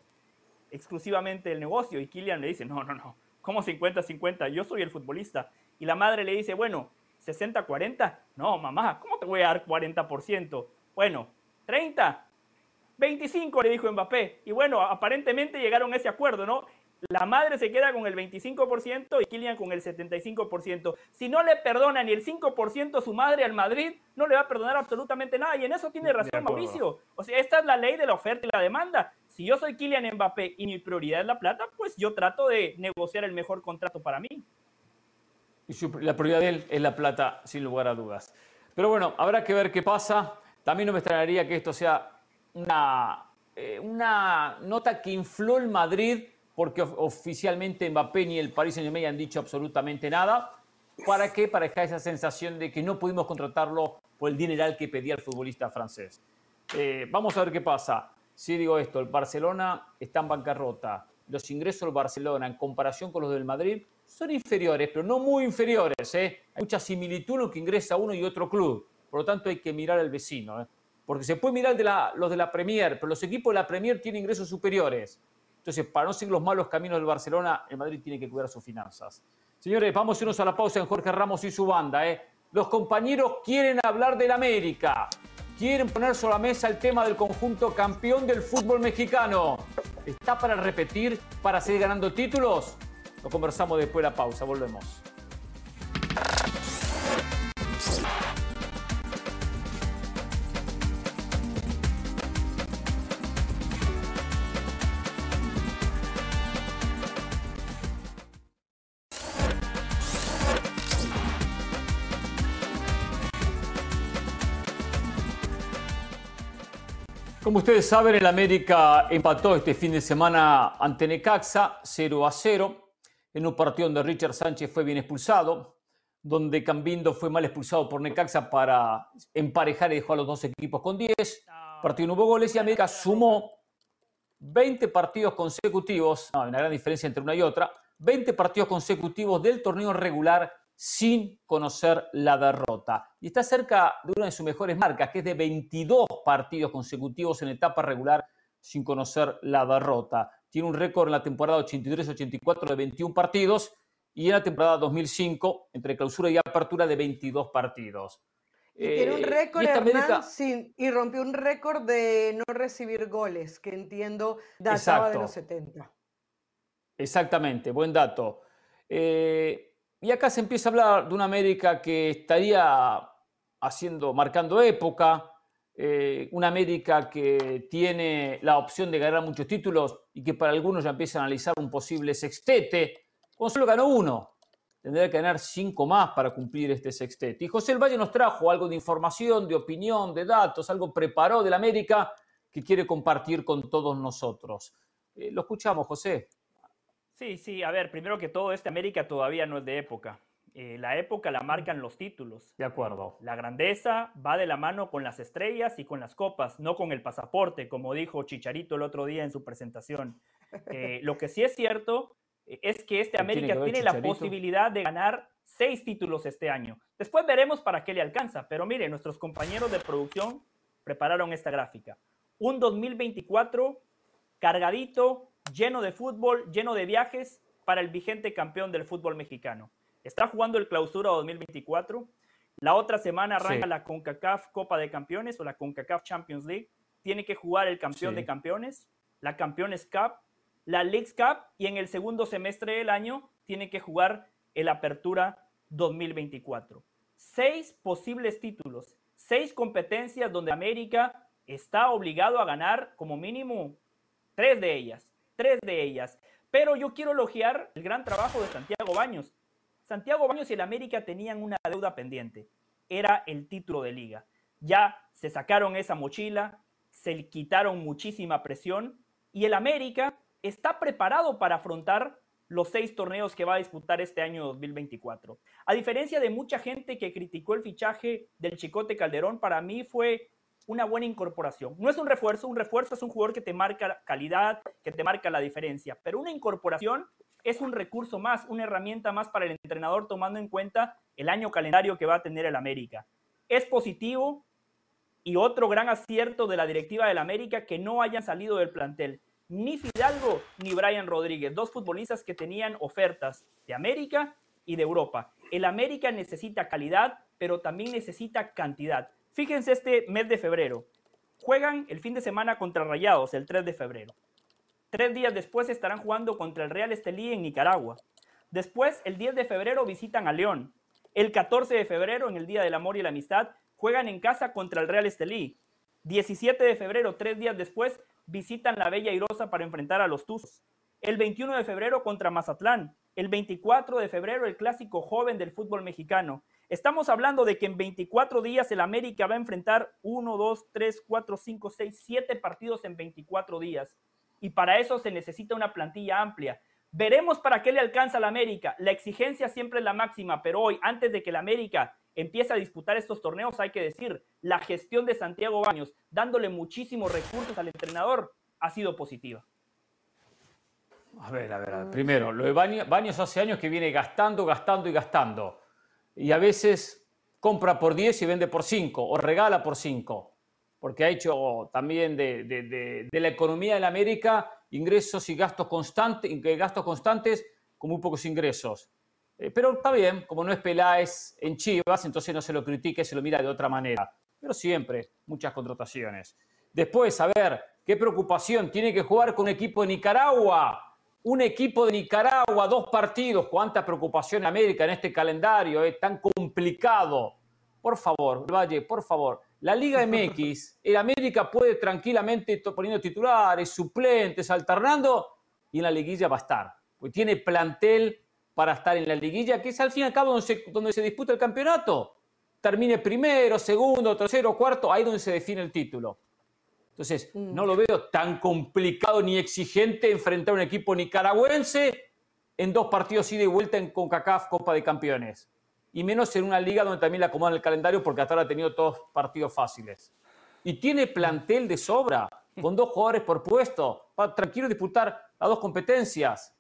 exclusivamente el negocio. Y Kylian le dice, no, no, no, ¿cómo 50-50? Yo soy el futbolista. Y la madre le dice, bueno, 60-40. No, mamá, ¿cómo te voy a dar 40%? Bueno, 30. 25 le dijo Mbappé. Y bueno, aparentemente llegaron a ese acuerdo, ¿no? La madre se queda con el 25% y Kylian con el 75%. Si no le perdona ni el 5% su madre al Madrid, no le va a perdonar absolutamente nada. Y en eso tiene razón Mauricio. O sea, esta es la ley de la oferta y la demanda si yo soy Kylian Mbappé y mi prioridad es la plata, pues yo trato de negociar el mejor contrato para mí. Y la prioridad de él es la plata, sin lugar a dudas. Pero bueno, habrá que ver qué pasa. También no me extrañaría que esto sea una, eh, una nota que infló el Madrid, porque oficialmente Mbappé ni el Paris Saint-Germain han dicho absolutamente nada. ¿Para qué? Para dejar esa sensación de que no pudimos contratarlo por el dineral que pedía el futbolista francés. Eh, vamos a ver qué pasa. Sí digo esto, el Barcelona está en bancarrota. Los ingresos del Barcelona en comparación con los del Madrid son inferiores, pero no muy inferiores. ¿eh? Hay mucha similitud en lo que ingresa uno y otro club. Por lo tanto, hay que mirar al vecino. ¿eh? Porque se puede mirar de los de la Premier, pero los equipos de la Premier tienen ingresos superiores. Entonces, para no seguir los malos caminos del Barcelona, el Madrid tiene que cuidar sus finanzas. Señores, vamos a irnos a la pausa en Jorge Ramos y su banda. ¿eh? Los compañeros quieren hablar del América. Quieren poner sobre la mesa el tema del conjunto campeón del fútbol mexicano. ¿Está para repetir, para seguir ganando títulos? Lo conversamos después de la pausa. Volvemos. Ustedes saben, el América empató este fin de semana ante Necaxa 0 a 0 en un partido donde Richard Sánchez fue bien expulsado, donde Cambindo fue mal expulsado por Necaxa para emparejar y dejó a los dos equipos con 10. Partido no hubo goles y América sumó 20 partidos consecutivos, no, hay una gran diferencia entre una y otra, 20 partidos consecutivos del torneo regular sin conocer la derrota. Y está cerca de una de sus mejores marcas, que es de 22 partidos consecutivos en etapa regular sin conocer la derrota. Tiene un récord en la temporada 83-84 de 21 partidos y en la temporada 2005, entre clausura y apertura, de 22 partidos. Y tiene un eh, récord, y, y rompió un récord de no recibir goles, que entiendo databa de los 70. Exactamente, buen dato. Eh, y acá se empieza a hablar de una América que estaría haciendo, marcando época, eh, una América que tiene la opción de ganar muchos títulos y que para algunos ya empieza a analizar un posible sextete. Como solo ganó uno, tendría que ganar cinco más para cumplir este sextete. Y José El Valle nos trajo algo de información, de opinión, de datos, algo preparó de la América que quiere compartir con todos nosotros. Eh, lo escuchamos, José. Sí, sí, a ver, primero que todo, este América todavía no es de época. Eh, la época la marcan los títulos. De acuerdo. La grandeza va de la mano con las estrellas y con las copas, no con el pasaporte, como dijo Chicharito el otro día en su presentación. Eh, lo que sí es cierto eh, es que este América tiene, la posibilidad de ganar seis títulos este año. Después veremos para qué le alcanza, pero mire, nuestros compañeros de producción prepararon esta gráfica. Un 2024 cargadito, lleno de fútbol, lleno de viajes para el vigente campeón del fútbol mexicano. Está jugando el Clausura 2024. La otra semana arranca la CONCACAF Copa de Campeones o la CONCACAF Champions League. Tiene que jugar el campeón de campeones, la Campeones Cup, la Leagues Cup y en el segundo semestre del año tiene que jugar el Apertura 2024. Seis posibles títulos, seis competencias donde América está obligado a ganar como mínimo tres de ellas tres de ellas. Pero yo quiero elogiar el gran trabajo de Santiago Baños. Santiago Baños y el América tenían una deuda pendiente. Era el título de liga. Ya se sacaron esa mochila, se quitaron muchísima presión y el América está preparado para afrontar los seis torneos que va a disputar este año 2024. A diferencia de mucha gente que criticó el fichaje del Chicote Calderón, para mí fue una buena incorporación. No es un refuerzo, un refuerzo es un jugador que te marca calidad, que te marca la diferencia, pero una incorporación es un recurso más, una herramienta más para el entrenador tomando en cuenta el año calendario que va a tener el América. Es positivo y otro gran acierto de la directiva del América que no hayan salido del plantel. Ni Fidalgo ni Brian Rodríguez, dos futbolistas que tenían ofertas de América y de Europa. El América necesita calidad, pero también necesita cantidad. Fíjense este mes de febrero. Juegan el fin de semana contra Rayados, el 3 de febrero. Tres días después estarán jugando contra el Real Estelí en Nicaragua. Después, el 10 de febrero, visitan a León. El 14 de febrero, en el Día del Amor y la Amistad, juegan en casa contra el Real Estelí. 17 de febrero, tres días después, visitan la Bella Irosa para enfrentar a los Tuzos. El 21 de febrero contra Mazatlán. El 24 de febrero, el clásico joven del fútbol mexicano. Estamos hablando de que en 24 días el América va a enfrentar 1, 2, 3, 4, 5, 6, 7 partidos en 24 días. Y para eso se necesita una plantilla amplia. Veremos para qué le alcanza al América. La exigencia siempre es la máxima, pero hoy, antes de que el América empiece a disputar estos torneos, hay que decir, la gestión de Santiago Baños, dándole muchísimos recursos al entrenador, ha sido positiva. A ver, a ver, primero, lo de Baños hace años que viene gastando, gastando y gastando y a veces compra por 10 y vende por 5 o regala por 5, porque ha hecho también de, la economía de la América ingresos y gastos constantes, gastos constantes con muy pocos ingresos. Eh, pero está bien, como no es Peláez en Chivas, entonces no se lo critique, se lo mira de otra manera. Pero siempre, muchas contrataciones. Después, a ver, qué preocupación, tiene que jugar con un equipo de Nicaragua. Un equipo de Nicaragua, dos partidos, cuánta preocupación en América en este calendario, es tan complicado. Por favor, Valle, por favor. La Liga MX, el América puede tranquilamente poniendo titulares, suplentes, alternando, y en la liguilla va a estar. Porque tiene plantel para estar en la liguilla, que es al fin y al cabo donde se, donde se disputa el campeonato. Termine primero, segundo, tercero, cuarto, ahí donde se define el título. Entonces, mm. no lo veo tan complicado ni exigente enfrentar a un equipo nicaragüense en dos partidos ida y vuelta en CONCACAF Copa de Campeones. Y menos en una liga donde también le acomodan el calendario porque hasta ahora ha tenido todos partidos fáciles. Y tiene plantel de sobra, con dos jugadores por puesto, para tranquilo disputar las dos competencias.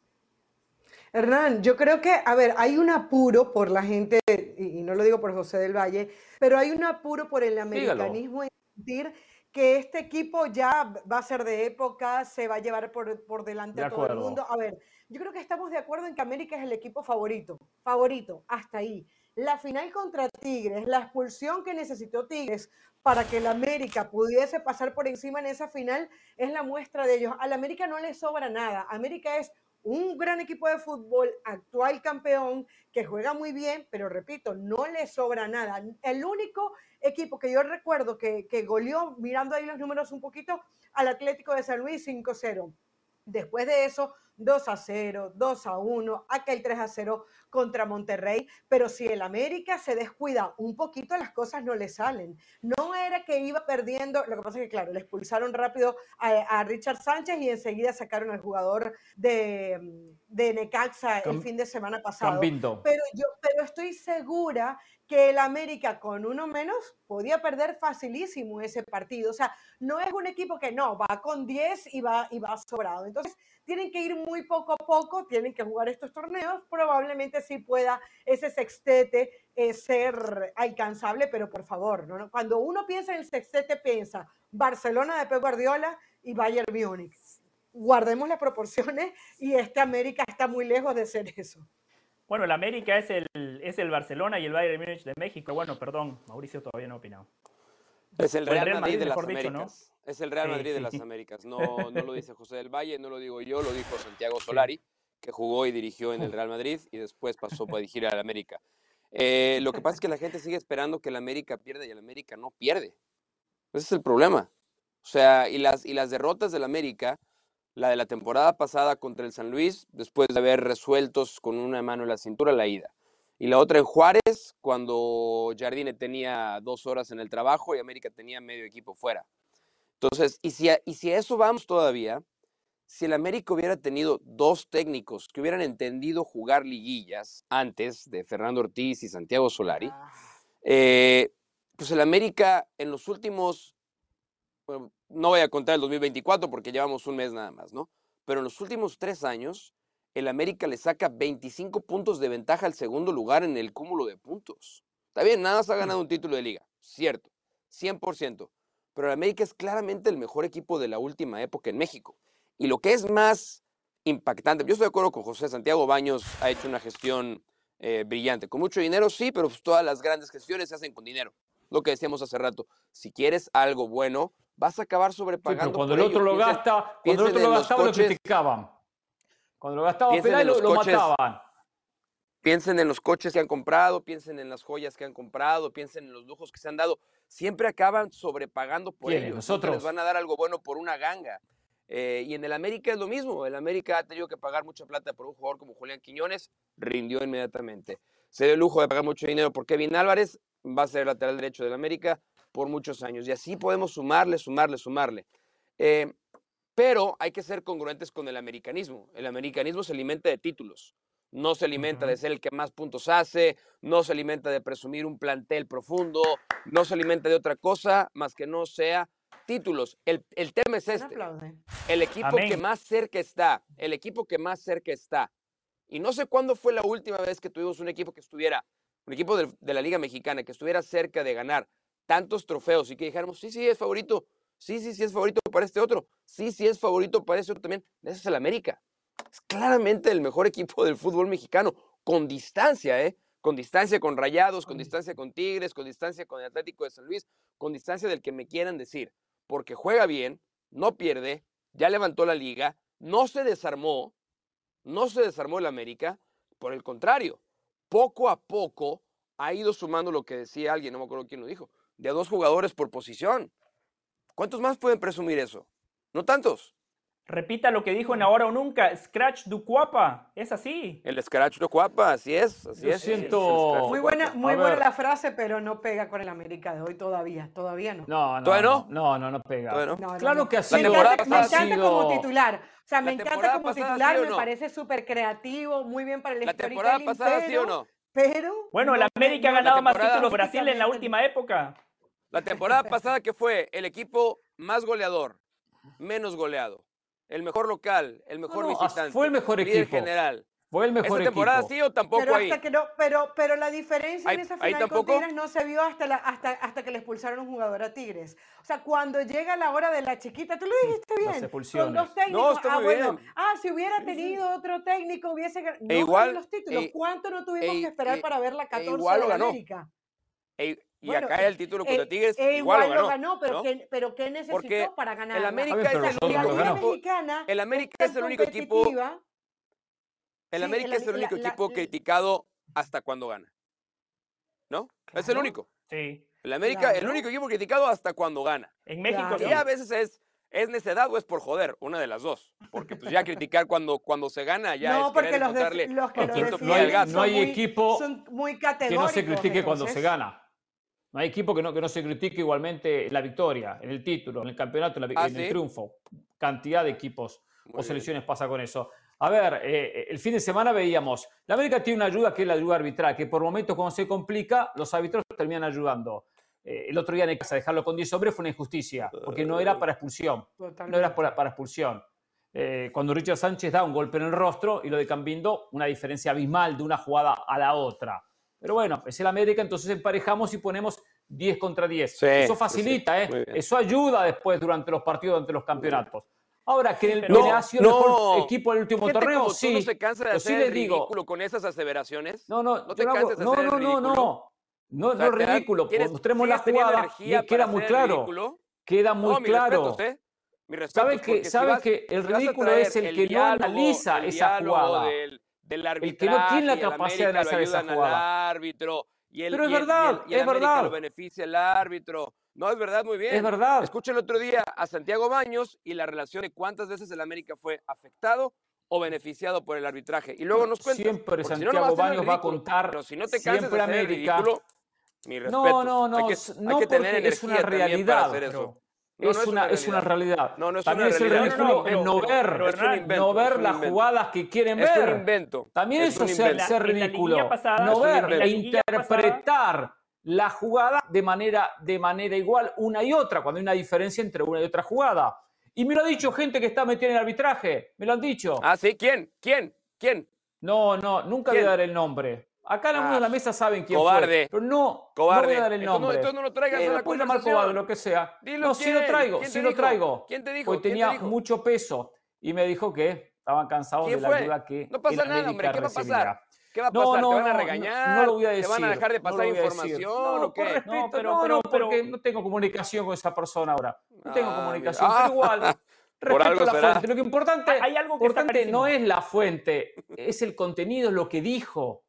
Hernán, yo creo que, a ver, hay un apuro por la gente, y, no lo digo por José del Valle, pero hay un apuro por el americanismo en decir que este equipo ya va a ser de época, se va a llevar por, por delante a todo el mundo. A ver, yo creo que estamos de acuerdo en que América es el equipo favorito, favorito, hasta ahí. La final contra Tigres, la expulsión que necesitó Tigres para que el América pudiese pasar por encima en esa final, es la muestra de ellos. Al América no le sobra nada. América es un gran equipo de fútbol, actual campeón, que juega muy bien, pero repito, no le sobra nada. El único equipo que yo recuerdo que, que goleó, mirando ahí los números un poquito, al Atlético de San Luis 5-0. Después de eso, 2 a 0, 2 a 1, aquel 3 a 0 contra Monterrey, pero si el América se descuida un poquito, las cosas no le salen. No era que iba perdiendo, lo que pasa es que, claro, le expulsaron rápido a, Richard Sánchez y enseguida sacaron al jugador de, de Necaxa el fin de semana pasado. Pero yo pero estoy segura que el América con uno menos podía perder facilísimo ese partido. O sea, no es un equipo que no, va con 10 y va, y va sobrado. Entonces, tienen que ir muy poco a poco, tienen que jugar estos torneos, probablemente sí pueda ese sextete eh, ser alcanzable, pero por favor, cuando uno piensa en el sextete, piensa Barcelona de Pep Guardiola y Bayern Múnich. Guardemos las proporciones y este América está muy lejos de ser eso. Bueno, el América es el, es el Barcelona y el Bayern Múnich de México. Bueno, perdón, Mauricio todavía no ha opinado. Es el Real, Madrid, de las Américas. Es el Real Madrid de las Américas. No, no lo dice José del Valle, no lo digo yo, lo dijo Santiago Solari, que jugó y dirigió en el Real Madrid y después pasó para dirigir al América. Eh, lo que pasa es que la gente sigue esperando que el América pierda y el América no pierde. Ese es el problema. O sea, y las, y las derrotas del América la de la temporada pasada contra el San Luis, después de haber resueltos con una mano en la cintura la ida. Y la otra en Juárez, cuando Jardine tenía dos horas en el trabajo y América tenía medio equipo fuera. Entonces, y si a, y si eso vamos todavía, si el América hubiera tenido dos técnicos que hubieran entendido jugar liguillas antes de Fernando Ortiz y Santiago Solari, ah. eh, pues el América en los últimos no voy a contar el 2024 porque llevamos un mes nada más, ¿no? Pero en los últimos tres años, el América le saca 25 puntos de ventaja al segundo lugar en el cúmulo de puntos. Está bien, nada más ha ganado un título de liga, cierto, 100%. Pero el América es claramente el mejor equipo de la última época en México. Y lo que es más impactante, yo estoy de acuerdo con José Santiago Baños, ha hecho una gestión eh, brillante. Con mucho dinero, sí, pero pues todas las grandes gestiones se hacen con dinero. Lo que decíamos hace rato, si quieres algo bueno, vas a acabar sobrepagando. cuando el otro lo gasta, cuando el otro lo gastaba, lo criticaban. Cuando lo gastaba lo, lo mataban. Piensen en los coches que han comprado, piensen en las joyas que han comprado, piensen en los lujos que se han dado. Siempre acaban sobrepagando por ellos. Nosotros les van a dar algo bueno por una ganga. Eh, y en el América es lo mismo. El América ha tenido que pagar mucha plata por un jugador como Julián Quiñones, rindió inmediatamente. Se dio el lujo de pagar mucho dinero por Kevin Álvarez, va a ser lateral derecho del América, por muchos años. Y así podemos sumarle, sumarle, sumarle. Eh, pero hay que ser congruentes con el americanismo. El americanismo se alimenta de títulos. No se alimenta de ser el que más puntos hace, no se alimenta de presumir un plantel profundo, no se alimenta de otra cosa más que no sea títulos. El, tema es este. El equipo que más cerca está, el equipo que más cerca está. Y no sé cuándo fue la última vez que tuvimos un equipo que estuviera, un equipo de la Liga Mexicana, que estuviera cerca de ganar tantos trofeos y que dijéramos, sí, sí, es favorito, sí, sí, sí, es favorito para este otro, sí, sí, es favorito para este otro también. Ese es el América. Es claramente el mejor equipo del fútbol mexicano. con distancia, ¿eh? Con distancia con Rayados, con distancia con Tigres, con distancia con el Atlético de San Luis, con distancia del que me quieran decir, porque juega bien, no pierde, ya levantó la liga, no se desarmó, no se desarmó el América, por el contrario, poco a poco ha ido sumando lo que decía alguien, no me acuerdo quién lo dijo, de a dos jugadores por posición. ¿Cuántos más pueden presumir eso? No tantos. Repita lo que dijo en Ahora o Nunca, Scratch du Cuapa, es así. El Scratch du Cuapa, así es, así es. siento... Muy buena, muy buena la frase, pero no pega con el América de hoy todavía, todavía no. No, no, ¿Todavía no? No, no, no pega. claro que así. Me encanta, me encanta como titular, o sea, me encanta como titular, me parece súper creativo, muy bien para el ¿La temporada pasada sí o no? Pero... Bueno, el América ha ganado más títulos Brasil en la última época. La temporada pasada que fue el equipo más goleador, menos goleado el mejor local, el mejor visitante. Fue el mejor equipo. general. Fue el mejor ¿Esta temporada sí o tampoco pero ahí? Que no, pero, pero la diferencia en esa final con Tigres no se vio hasta, la, hasta, hasta que le expulsaron un jugador a Tigres. O sea, cuando llega la hora de la chiquita, tú lo dijiste bien. Con dos técnicos. No, ah, bueno. Ah, si hubiera tenido otro técnico, hubiese ganado. E no igual, los títulos. E, ¿Cuánto no tuvimos e, que esperar para ver la 14 igual de América? Y acá el título contra eh, Tigres eh, igual, lo ganó. pero, ¿qué, pero ¿qué necesitó para ganar? El América es el único equipo. El América es el único equipo. El América es el único equipo criticado hasta cuando gana. ¿No? Es el único. Sí. El América, el único equipo criticado hasta cuando gana. En México Y a veces es ¿Es necedad o es por joder? Una de las dos. Porque pues ya criticar cuando, cuando se gana ya no, es porque los, de, los que lo no, hay, no hay equipo muy que no se critique cuando se gana. No hay equipo que no, que no se critique igualmente en la victoria, en el título, en el campeonato, en, ¿Ah, el triunfo. Cantidad de equipos o selecciones pasa con eso. A ver, eh, eh, el fin de semana veíamos, la América tiene una ayuda que es la ayuda arbitral, que por momentos cuando se complica, los árbitros terminan ayudando. Eh, el otro día en el casa dejarlo con 10 hombres fue una injusticia, porque no era para expulsión. No era para, para expulsión. cuando Richard Sánchez da un golpe en el rostro y lo de Cambindo, una diferencia abismal de una jugada a la otra. Pero bueno, es el América, entonces emparejamos y ponemos 10 contra 10. Eso facilita, ¿eh? Eso ayuda después durante los partidos, durante los campeonatos. Ahora, que el ha sido el mejor equipo del último torneo, sí. no se cansa de hacer el ridículo con esas aseveraciones? No, no, no te cansas de no, no, no, no, no, no, es ridículo. Mostremos la jugada y queda muy claro. Queda muy claro. ¿Sabe que, sabe que el ridículo es el que no analiza esa jugada? del arbitraje. El que no tiene la capacidad de hacer esa jugada. Árbitro. Y el, Pero es verdad, y el, es verdad. lo beneficia el árbitro. No, es verdad, muy bien. Es verdad. Escuché el otro día a Santiago Baños y la relación de cuántas veces el América fue afectado o beneficiado por el arbitraje. Y luego nos cuenta. Siempre Santiago Baños va a contar. Pero si no te cansas de América, ridículo, mi respeto. No, no, no. Hay que, no hay que tener energía es una realidad. Para hacer eso. No, es, una, es, una, realidad. No, no es También una es el ridículo en no ver, no ver las jugadas que quieren ver. Es un invento. También eso es ser ridículo. no ver e interpretar la jugada de manera, de manera igual una y otra, cuando hay una diferencia entre una y otra jugada. Y me lo ha dicho gente que está metida en el arbitraje. Me lo han dicho. Ah, sí. ¿Quién? ¿Quién? ¿Quién? No, no, nunca voy a dar el nombre. Acá la de la ah, mesa saben quién cobarde. fue. Pero no, cobarde. no voy a dar el nombre. Entonces no, lo traigas a la conversación. cobarde, lo que sea. Dilo no, sí lo traigo, sí lo traigo. ¿Quién te dijo? Porque tenía mucho peso. Y me dijo que estaban cansados de la ayuda que No pasa nada, hombre. ¿Qué va a pasar? ¿Qué va a pasar? No, ¿Te van a regañar? No, lo voy a decir. ¿Te van a dejar de pasar información o qué? Respeto, no, pero, pero, porque no tengo comunicación con esa persona ahora. No tengo ah, comunicación, pero igual. Por algo la será. fuente. Lo que importante, Hay algo importante no es la fuente, es el contenido, es lo que dijo.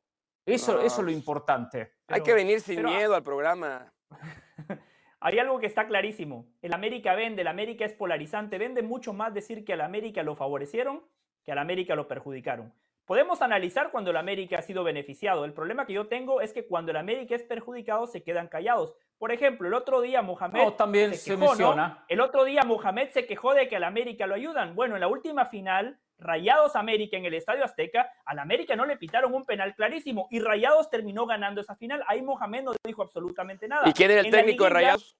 Eso, eso es lo importante. hay que venir sin miedo al programa. Hay algo que está clarísimo. El América vende, el América es polarizante. Vende mucho más decir que al América lo favorecieron que al América lo perjudicaron. Podemos analizar cuando el América ha sido beneficiado. El problema que yo tengo es que cuando el América es perjudicado se quedan callados. Por ejemplo, el otro día Mohamed también se, menciona. El otro día Mohamed se quejó de que al América lo ayudan. Bueno, en la última final Rayados América en el Estadio Azteca, al América no le pitaron un penal clarísimo y Rayados terminó ganando esa final. Ahí Mohamed no dijo absolutamente nada. ¿Y quién era el técnico de Rayados?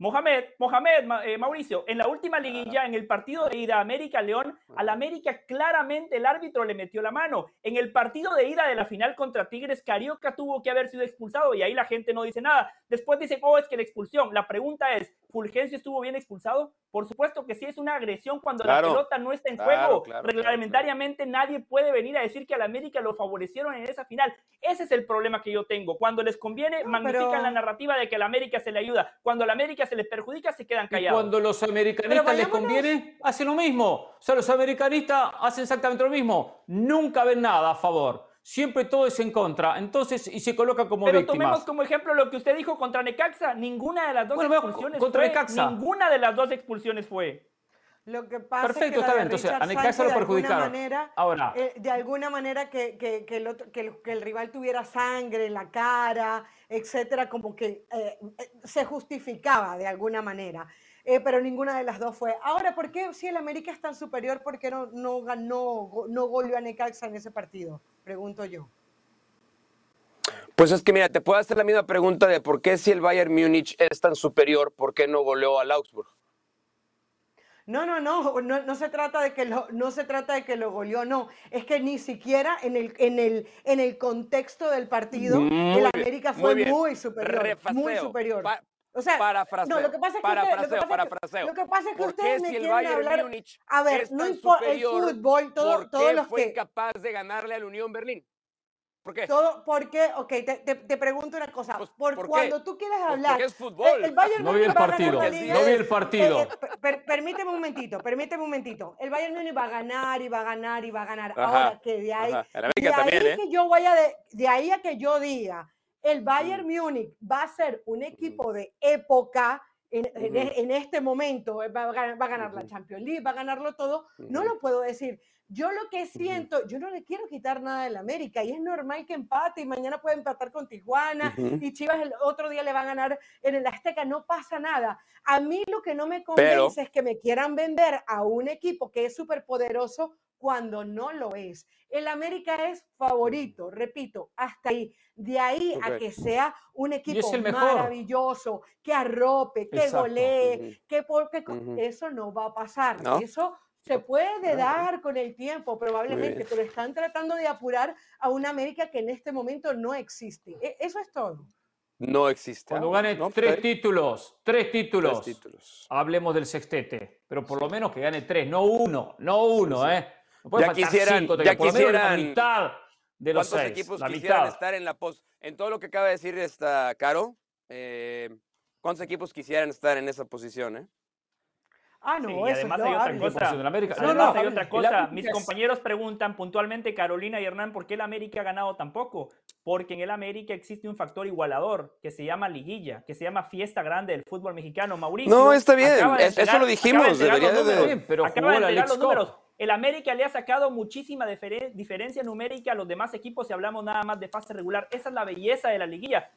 Mohamed, Mohamed, eh, Mauricio, en la última liguilla, en el partido de ida América-León, al América claramente el árbitro le metió la mano. En el partido de ida de la final contra Tigres, Carioca tuvo que haber sido expulsado y ahí la gente no dice nada. Después dicen, oh, es que la expulsión. La pregunta es, ¿Fulgencio estuvo bien expulsado? Por supuesto que sí, es una agresión cuando la pelota no está en juego. Reglamentariamente nadie puede venir a decir que al América lo favorecieron en esa final. Ese es el problema que yo tengo. Cuando les conviene, magnifican la narrativa de que al América se le ayuda. Cuando al América se les perjudica, se quedan callados. Y cuando los americanistas les conviene, hacen lo mismo. O sea, los americanistas hacen exactamente lo mismo. Nunca ven nada a favor siempre todo es en contra. Entonces, y se coloca como Pero tomemos como ejemplo lo que usted dijo contra Necaxa. Ninguna de las dos expulsiones contra fue. Necaxa. Ninguna de las dos expulsiones fue. Lo que pasa Perfecto, es que está bien. Entonces, a Necaxa lo perjudicaron. Ahora. Eh, de alguna manera que, que, que, el que, el rival tuviera sangre en la cara, etcétera, como que eh, eh, se justificaba de alguna manera. Eh, pero ninguna de las dos fue. Ahora, ¿por qué si el América es tan superior, por qué no, no ganó, no goleó a Necaxa en ese partido? Pregunto yo. Pues es que mira, te puedo hacer la misma pregunta de por qué si el Bayern Múnich es tan superior, ¿por qué no goleó al Augsburg? No, no, no, no, se trata de que lo, no se trata de que lo goleó, no. Es que ni siquiera en el, en el, en el contexto del partido, el América fue muy, superior. Muy superior. O sea, parafraseo, no, lo que pasa es que parafraseo, parafraseo. Lo que pasa es que ustedes me si quieren hablar. A ver, no importa el fútbol, todo, ¿por todos los fue capaz de ganarle al Unión Berlín? ¿Por qué? Todo, porque, ok, te, te, te pregunto una cosa. Pues, por, ¿por cuando tú quieres pues hablar. Porque es fútbol. El, Bayern no vi el partido. no vi el partido. permíteme un momentito, permíteme un momentito. El Bayern Múnich va a ganar y va a ganar y va a ganar. Ahora que de ahí, de ahí ¿eh? que yo vaya de, de ahí a que yo diga el Bayern. Múnich va a ser un equipo de época en, e, este momento, eh, va a, ganar, la Champions League, va a ganarlo todo, no lo puedo decir. Yo lo que siento, yo no le quiero quitar nada del América y es normal que empate y mañana puede empatar con Tijuana y Chivas el otro día le va a ganar en el Azteca, no pasa nada. A mí lo que no me convence es que me quieran vender a un equipo que es súper poderoso cuando no lo es. El América es favorito, repito, hasta ahí. De ahí a que sea un equipo maravilloso, que arrope, que golee, que porque eso no va a pasar. Eso se puede dar con el tiempo, probablemente, pero están tratando de apurar a una América que en este momento no existe. E, eso es todo. No existe. Cuando gane tres, títulos, tres títulos, tres títulos, hablemos del sextete, pero por lo menos que gane tres, no uno, no uno, ¿eh? Ya quisieran, ya quisieran, la mitad de los ¿Cuántos equipos quisieran estar en la post? En todo lo que acaba de decir esta Caro, eh, ¿cuántos equipos quisieran estar en esa posición? Eh? Ah, no, y además hay otra cosa. no, no, hay otra cosa. Mis compañeros preguntan puntualmente, Carolina y Hernán, ¿por qué el América ha ganado tan poco? Porque en el América existe un factor igualador que se llama liguilla, que se llama fiesta grande del fútbol mexicano. Mauricio. No, está bien, eso lo dijimos. Debería de, pero acaba de los números. El América le ha sacado muchísima diferencia numérica a los demás equipos si hablamos nada más de fase regular. Esa es la belleza de la liguilla.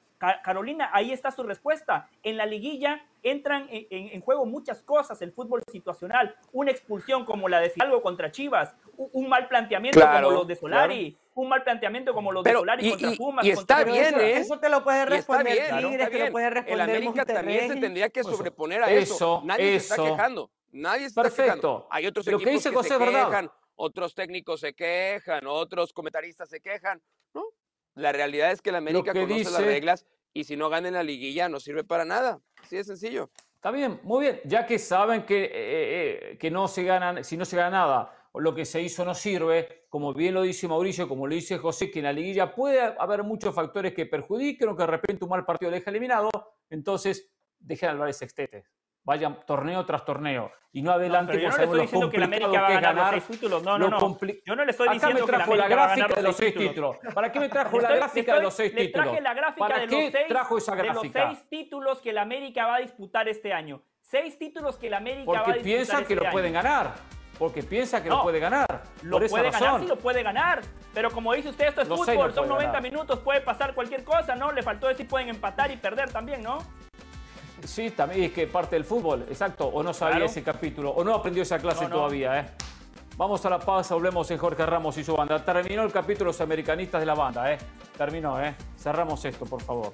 Carolina, ahí está su respuesta. En la liguilla entran en, juego muchas cosas, el fútbol situacional, una expulsión como la de Fidalgo contra Chivas, un, mal planteamiento como los de Solari, un mal planteamiento como los de Solari contra Pumas. Y está bien, ¿eh? Eso te lo puede responder. el América también se tendría que sobreponer a eso. Nadie se está quejando. Nadie está Perfecto. Hay otros equipos que, se quejan, otros técnicos se quejan, otros comentaristas se quejan. ¿no? La realidad es que la América conoce las reglas y si no gana en la liguilla no sirve para nada. Así de sencillo. Está bien, muy bien. Ya que saben que, eh, eh, que no se ganan, si no se gana nada, o lo que se hizo no sirve, como bien lo dice Mauricio, como lo dice José, que en la liguilla puede haber muchos factores que perjudiquen o que de repente un mal partido deja eliminado, entonces dejen al ese Sextete vayan torneo tras torneo y no adelante no, yo no le estoy diciendo que la América va a ganar, los seis títulos. No, no, no. Yo no le estoy diciendo que la América la gráfica de los seis títulos. ¿Para qué me trajo la gráfica de los seis títulos? Le traje la gráfica de, los seis, trajo esa gráfica? de los seis títulos que la América va a disputar este año. Seis títulos que la América va a disputar Porque piensa que lo pueden ganar. Porque piensa que lo puede ganar. Lo puede ganar, sí lo puede ganar. Pero como dice usted, esto es fútbol, son 90 minutos, puede pasar cualquier cosa, ¿no? Le faltó decir pueden empatar y perder también, ¿no? Sí, también es que parte del fútbol, exacto. O no sabía ese capítulo, o no aprendió esa clase todavía, ¿eh? Vamos a la pausa, volvemos en Jorge Ramos y su banda. Terminó el capítulo Los Americanistas de la banda, ¿eh? Terminó, ¿eh? Cerramos esto, por favor.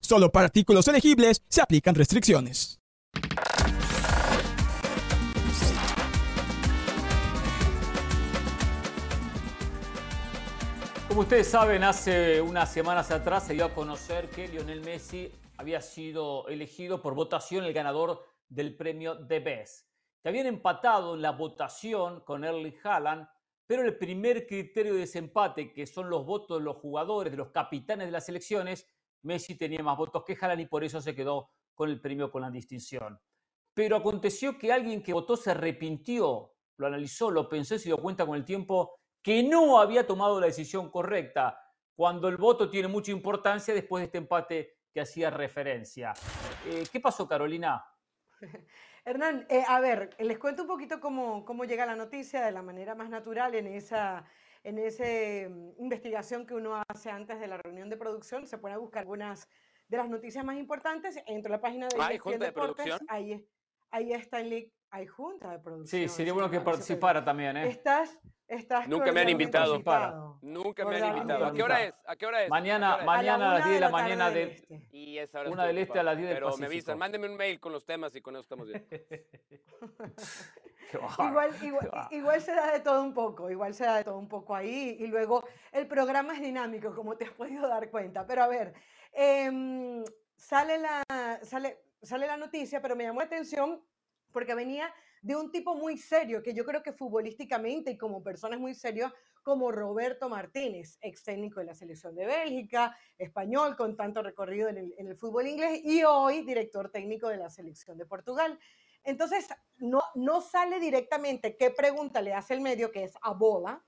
Solo para artículos elegibles se aplican restricciones. Como ustedes saben, hace unas semanas atrás se dio a conocer que Lionel Messi había sido elegido por votación el ganador del premio The Best. Que habían empatado en la votación con Erling Haaland, pero el primer criterio de desempate, que son los votos de los jugadores, de los capitanes de las elecciones, Messi tenía más votos que Haaland y por eso se quedó con el premio con la distinción. Pero aconteció que alguien que votó se arrepintió, lo analizó, lo pensó y se dio cuenta con el tiempo que no había tomado la decisión correcta, cuando el voto tiene mucha importancia después de este empate que hacía referencia. Eh, ¿Qué pasó, Carolina? Hernán, eh, a ver, les cuento un poquito cómo, cómo llega la noticia de la manera más natural en esa en esa mm, investigación que uno hace antes de la reunión de producción, se puede buscar algunas de las noticias más importantes. Entro a la página de, ¿Hay junta de producción? Ahí, ahí está el link. Hay junta de producción. Sí, sería bueno que participara también. ¿eh? Estás, estás Nunca me han invitado. Para. Nunca me han invitado. ¿A qué hora es? ¿A qué hora es? Mañana, mañana a, las 10 de la, mañana. De, este. y esa hora una del este a las 10 del Pero me avisan, mándenme un mail con los temas y con eso estamos bien. igual, igual, se da de todo un poco, igual se da de todo un poco ahí. Y luego el programa es dinámico, como te has podido dar cuenta. Pero a ver, em, sale, la, sale, sale la noticia, pero me llamó la atención porque venía de un tipo muy serio, que yo creo que futbolísticamente y como persona es muy serio, como Roberto Martínez, ex técnico de la selección de Bélgica, español con tanto recorrido en el, en el fútbol inglés y hoy director técnico de la selección de Portugal. Entonces, no, no sale directamente qué pregunta le hace el medio, que es a bola,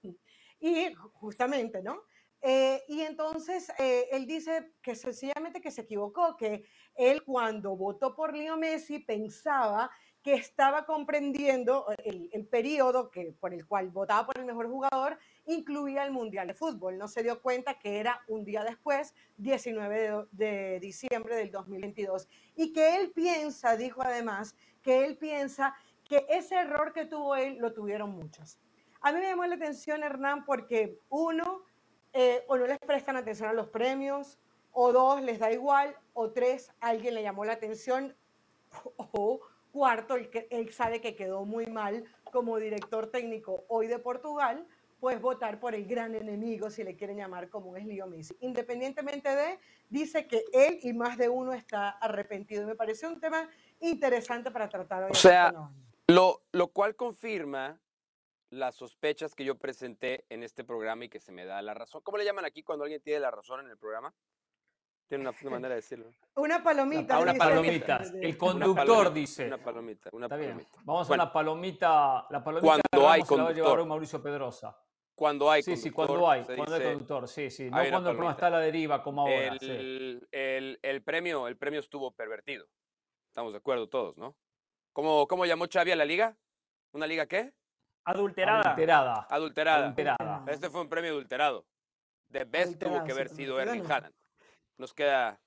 y justamente, ¿no? Eh, y entonces eh, él dice que sencillamente que se equivocó, que él cuando votó por Leo Messi pensaba que estaba comprendiendo el, el, periodo que, por el cual votaba por el mejor jugador, incluía el Mundial de Fútbol. No se dio cuenta que era un día después, 19 de, de diciembre del 2022. Y que él piensa, dijo además, que él piensa que ese error que tuvo él lo tuvieron muchos. A mí me llamó la atención, Hernán, porque uno, eh, o no les prestan atención a los premios, o dos, les da igual, o tres, alguien le llamó la atención, o cuarto, él, él sabe que quedó muy mal como director técnico hoy de Portugal, pues votar por el gran enemigo, si le quieren llamar como es Leo Messi. Independientemente de, dice que él y más de uno está arrepentido. Y me pareció un tema interesante para tratar hoy. O sea, lo, lo cual confirma las sospechas que yo presenté en este programa y que se me da la razón. ¿Cómo le llaman aquí cuando alguien tiene la razón en el programa? Tiene una, manera de decirlo. Una palomita. Una, palomita. El conductor dice. Una palomita. Una palomita. Vamos a una palomita. La palomita cuando hay conductor. Se la va a llevar Mauricio Pedrosa. Cuando hay sí, Sí, cuando hay, cuando hay conductor, sí, sí. No cuando el programa está a la deriva como ahora. El, el, el, premio, el premio estuvo pervertido. Estamos de acuerdo todos, ¿no? ¿Cómo, cómo llamó Xavi a la liga? ¿Una liga qué? Adulterada. Adulterada. Adulterada. Adulterada. Este fue un premio adulterado. The best tuvo que haber sido Erling Haaland. Nos queda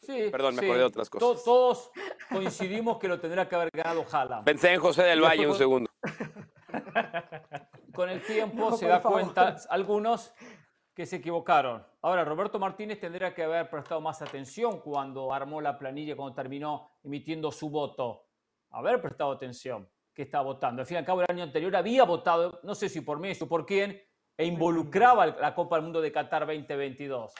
Sí, Perdón, me acordé de otras cosas. Todos coincidimos que lo tendría que haber ganado Haaland. Pensé en José del Valle un segundo. Con el tiempo se da cuenta algunos que se equivocaron. Ahora, Roberto Martínez tendría que haber prestado más atención cuando armó la planilla, cuando terminó emitiendo su voto. Haber prestado atención que estaba votando. Al fin y al cabo, el año anterior había votado, no sé si por Messi o por quién, e involucraba la Copa del Mundo de Qatar 2022.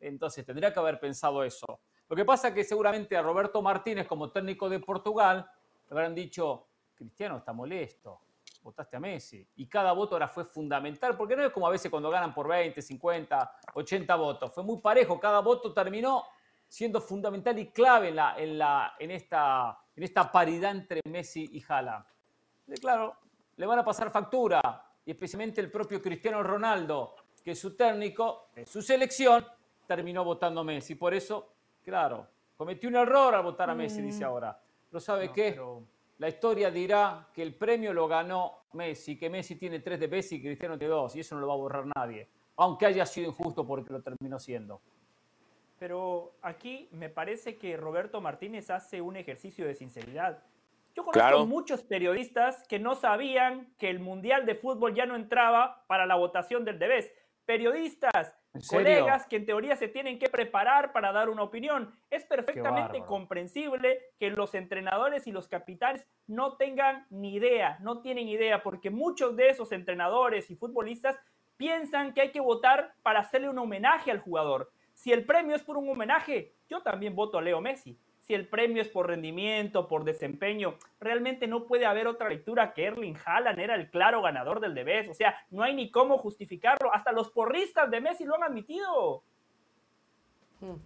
Entonces, tendría que haber pensado eso. Lo que pasa es que seguramente a Roberto Martínez, como técnico de Portugal, le habrán dicho, Cristiano está molesto, votaste a Messi. Y cada voto ahora fue fundamental, porque no es como a veces cuando ganan por 20, 50, 80 votos. Fue muy parejo, cada voto terminó siendo fundamental y clave en, la, en, la, en, esta, en esta paridad entre Messi y Haaland. claro, le van a pasar factura, y especialmente el propio Cristiano Ronaldo, que su técnico, de su selección, terminó votando a Messi. Por eso, claro, cometió un error al votar a Messi, dice mm. ahora. Pero ¿sabe qué? La historia dirá que el premio lo ganó Messi, que Messi tiene tres de Messi y Cristiano tiene dos, y eso no lo va a borrar nadie, aunque haya sido injusto porque lo terminó siendo. Pero aquí me parece que Roberto Martínez hace un ejercicio de sinceridad. Yo conozco muchos periodistas que no sabían que el Mundial de Fútbol ya no entraba para la votación del Debes. Periodistas, colegas que en teoría se tienen que preparar para dar una opinión. Es perfectamente comprensible que los entrenadores y los capitanes no tengan ni idea, no tienen idea, porque muchos de esos entrenadores y futbolistas piensan que hay que votar para hacerle un homenaje al jugador. Si el premio es por un homenaje, yo también voto a Leo Messi si el premio es por rendimiento, por desempeño, realmente no puede haber otra lectura que Erling Haaland era el claro ganador del Debes. O sea, no hay ni cómo justificarlo. Hasta los porristas de Messi lo han admitido. Hmm.